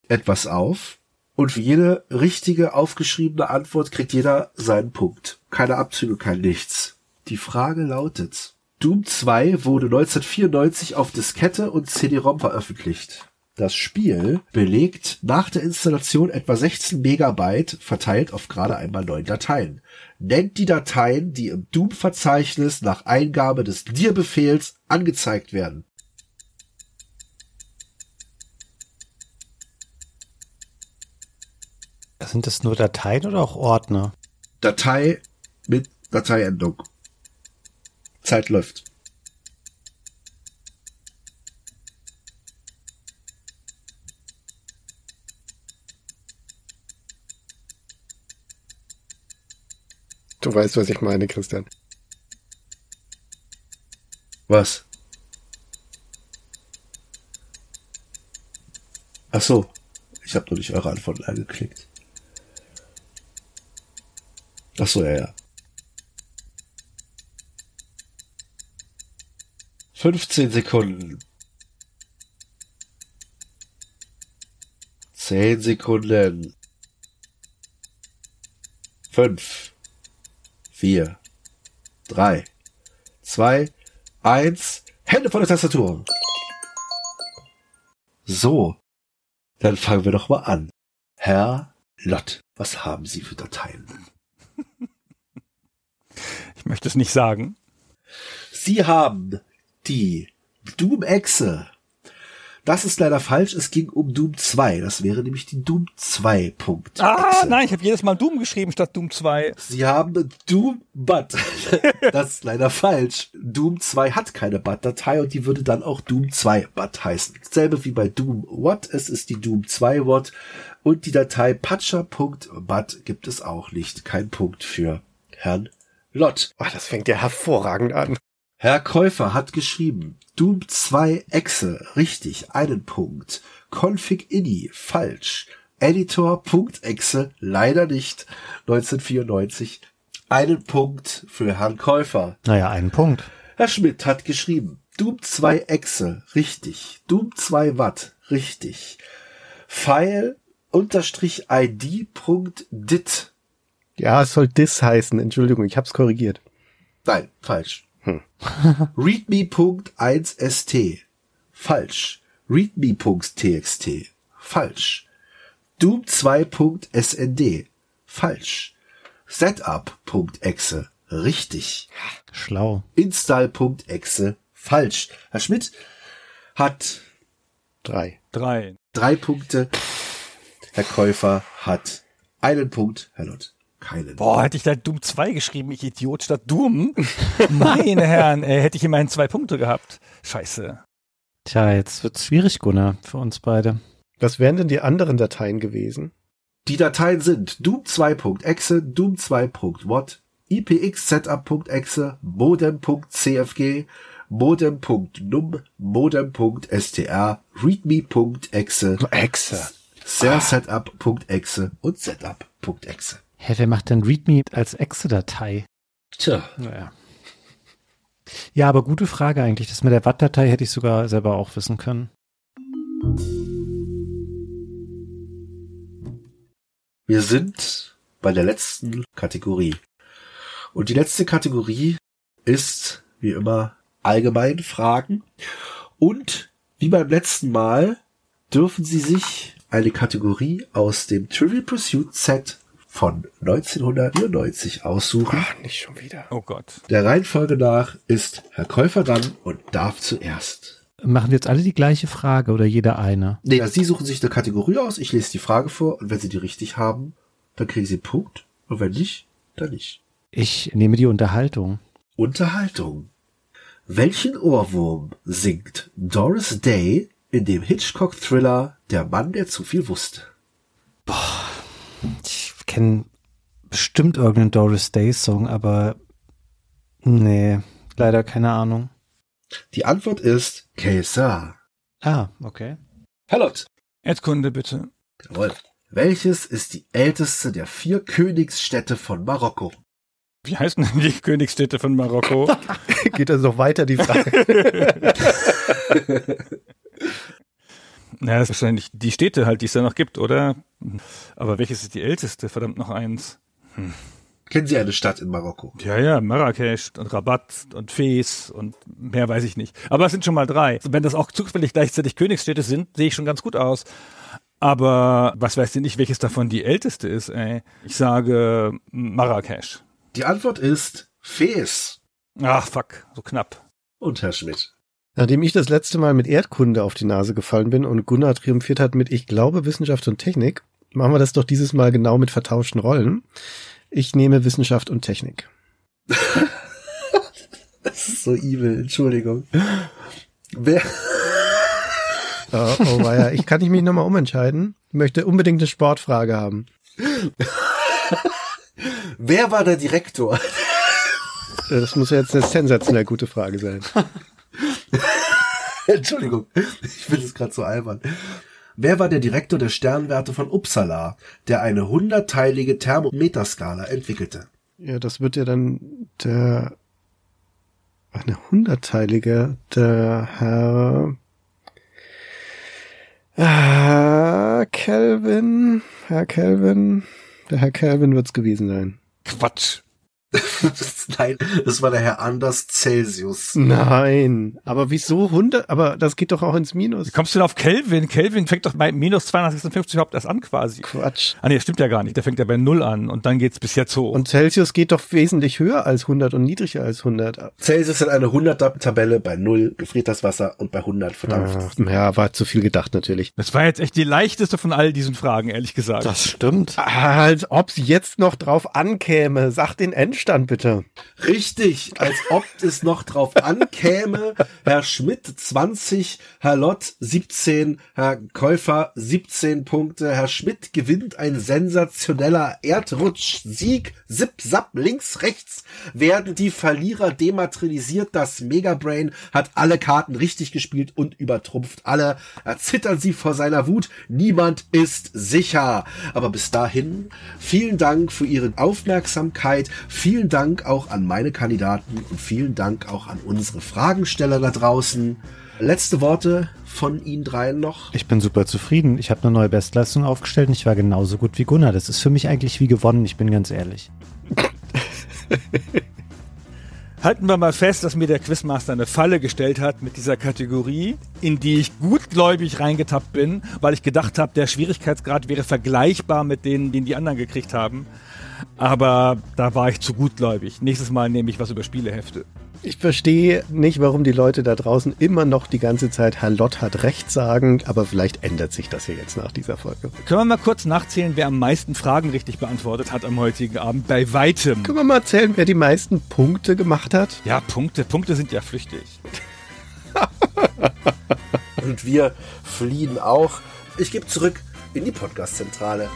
etwas auf und für jede richtige aufgeschriebene Antwort kriegt jeder seinen Punkt. Keine Abzüge, kein Nichts. Die Frage lautet, Doom 2 wurde 1994 auf Diskette und CD-ROM veröffentlicht. Das Spiel belegt nach der Installation etwa 16 Megabyte verteilt auf gerade einmal neun Dateien. Nennt die Dateien, die im Doom-Verzeichnis nach Eingabe des Dir-Befehls angezeigt werden. Sind das nur Dateien oder auch Ordner? Datei mit Dateiendung. Zeit läuft. Du weißt, was ich meine, Christian. Was? Ach so. Ich habe noch nicht eure Antworten angeklickt. Ach so, ja, ja. 15 Sekunden. 10 Sekunden. 5, 4, 3, 2, 1. Hände von der Tastatur. So. Dann fangen wir doch mal an. Herr Lott, was haben Sie für Dateien? (laughs) Ich möchte es nicht sagen. Sie haben die Doom-Exe. Das ist leider falsch. Es ging um Doom 2. Das wäre nämlich die Doom 2 Punkt. Ah, nein, ich habe jedes Mal Doom geschrieben statt Doom 2. Sie haben Doom But. (laughs) das ist leider falsch. Doom 2 hat keine But-Datei und die würde dann auch Doom 2 But heißen. Selbe wie bei Doom What. Es ist die Doom 2 What. Und die Datei patcher.but gibt es auch nicht. Kein Punkt für Herrn Lott. Oh, das fängt ja hervorragend an. Herr Käufer hat geschrieben, Doom 2 Exe, richtig, einen Punkt. Config ini, falsch. Editor.exe, leider nicht. 1994, einen Punkt für Herrn Käufer. Naja, einen Punkt. Herr Schmidt hat geschrieben, Doom 2 Exe, richtig. Doom 2 Watt, richtig. File unterstrich id.dit. Ja, es soll dis heißen. Entschuldigung, ich hab's korrigiert. Nein, falsch. Hm. readme.1st. Falsch. readme.txt. Falsch. doom2.snd. Falsch. setup.exe. Richtig. Schlau. install.exe. Falsch. Herr Schmidt hat Drei. Drei. drei Punkte. Herr Käufer hat einen Punkt. Herr Lott keinen. Boah, hätte ich da Doom 2 geschrieben, ich Idiot, statt Doom. (laughs) Meine Herren, ey, hätte ich immerhin zwei Punkte gehabt. Scheiße. Tja, jetzt wird's schwierig, Gunnar, für uns beide. Was wären denn die anderen Dateien gewesen? Die Dateien sind doom2.exe, doom2.what, ipxsetup.exe, modem.cfg, modem.num, modem.str, readme.exe, Exe. sersetup.exe und setup.exe. Hä, wer macht denn README als Exe-Datei? Tja, Naja. Ja, aber gute Frage eigentlich. Das mit der Watt-Datei hätte ich sogar selber auch wissen können. wir sind bei der letzten Kategorie. Und die letzte Kategorie ist, wie immer, allgemein Fragen. Und wie beim letzten Mal dürfen Sie sich eine Kategorie aus dem Trivial Pursuit Set von 1994 aussuchen. Ach, nicht schon wieder. Oh Gott. Der Reihenfolge nach ist Herr Käufer dran und darf zuerst. Machen wir jetzt alle die gleiche Frage oder jeder eine? Nee, also Sie suchen sich eine Kategorie aus, ich lese die Frage vor und wenn Sie die richtig haben, dann kriegen Sie einen Punkt und wenn nicht, dann nicht. Ich nehme die Unterhaltung. Unterhaltung. Welchen Ohrwurm singt Doris Day in dem Hitchcock-Thriller Der Mann, der zu viel wusste? Ich kenne bestimmt irgendeinen Doris Day Song, aber nee, leider keine Ahnung. Die Antwort ist Caesar. Ah, okay. Hellot. Erdkunde bitte. Jawohl. Welches ist die älteste der vier Königsstädte von Marokko? Wie heißen denn die Königsstädte von Marokko? (laughs) Geht also noch weiter die Frage? (laughs) naja, das ist wahrscheinlich die Städte halt, die es da noch gibt, oder? Aber welches ist die älteste? Verdammt noch eins. Kennen Sie eine Stadt in Marokko? Ja, ja, Marrakesch und Rabat und Fes und mehr weiß ich nicht. Aber es sind schon mal drei. Wenn das auch zufällig gleichzeitig Königsstädte sind, sehe ich schon ganz gut aus. Aber was weiß ich nicht, welches davon die älteste ist, ey. Ich sage Marrakesch. Die Antwort ist Fes. Ach, fuck, so knapp. Und Herr Schmidt. Nachdem ich das letzte Mal mit Erdkunde auf die Nase gefallen bin und Gunnar triumphiert hat mit Ich glaube Wissenschaft und Technik, machen wir das doch dieses Mal genau mit vertauschten Rollen. Ich nehme Wissenschaft und Technik. (laughs) Das ist so evil, Entschuldigung. Wer, (laughs) Oh, oh weia. Ich kann nicht mich nochmal umentscheiden. Ich möchte unbedingt eine Sportfrage haben. Wer war der Direktor? Das muss ja jetzt eine sensationell gute Frage sein. (laughs) (laughs) Entschuldigung, ich finde es gerade so albern. Wer war der Direktor der Sternwerte von Uppsala, der eine hundertteilige Thermometerskala entwickelte? Ja, das wird ja dann der eine hundertteilige, der Herr Ah, Kelvin, Herr Kelvin, der Herr Kelvin wird's gewesen sein. Quatsch. (laughs) Nein, das war der Herr Anders Celsius. Nein, aber wieso 100? Aber das geht doch auch ins Minus. Wie kommst du denn auf Kelvin? Kelvin fängt doch bei minus 256 überhaupt erst an quasi. Quatsch. Ah nee, das stimmt ja gar nicht. Der fängt ja bei Null an und dann geht's bis jetzt hoch. Und Celsius geht doch wesentlich höher als 100 und niedriger als 100. Celsius hat eine 100er-Tabelle bei 0 gefriert das Wasser und bei 100 verdampft. Ah, ja, war zu viel gedacht natürlich. das war jetzt echt die leichteste von all diesen Fragen, ehrlich gesagt. Das stimmt. Als ob's jetzt noch drauf ankäme. Sag den Endstand bitte. Richtig, als ob (laughs) es noch drauf ankäme. Herr Schmidt 20, Herr Lott 17, Herr Käufer 17 Punkte. Herr Schmidt gewinnt ein sensationeller Erdrutsch-Sieg. Zip, zap, links, rechts werden die Verlierer dematerialisiert. Das Megabrain hat alle Karten richtig gespielt und übertrumpft alle. Erzittern sie vor seiner Wut. Niemand ist sicher. Aber bis dahin, vielen Dank für Ihre Aufmerksamkeit. Vielen Dank auch an meine Kandidaten und vielen Dank auch an unsere Fragensteller da draußen. Letzte Worte von Ihnen dreien noch. Ich bin super zufrieden. Ich habe eine neue Bestleistung aufgestellt und ich war genauso gut wie Gunnar. Das ist für mich eigentlich wie gewonnen, ich bin ganz ehrlich. (laughs) Halten wir mal fest, dass mir der Quizmaster eine Falle gestellt hat mit dieser Kategorie, in die ich gutgläubig reingetappt bin, weil ich gedacht habe, der Schwierigkeitsgrad wäre vergleichbar mit denen, den die anderen gekriegt haben. Aber da war ich zu gutgläubig. Nächstes Mal nehme ich was über Spielehefte. Ich verstehe nicht, warum die Leute da draußen immer noch die ganze Zeit Herr Lott hat recht sagen, aber vielleicht ändert sich das ja jetzt nach dieser Folge. Können wir mal kurz nachzählen, wer am meisten Fragen richtig beantwortet hat am heutigen Abend? Bei weitem. Können wir mal erzählen, wer die meisten Punkte gemacht hat? Ja, Punkte. Punkte sind ja flüchtig. (laughs) Und wir fliehen auch. Ich gebe zurück in die Podcast-Zentrale.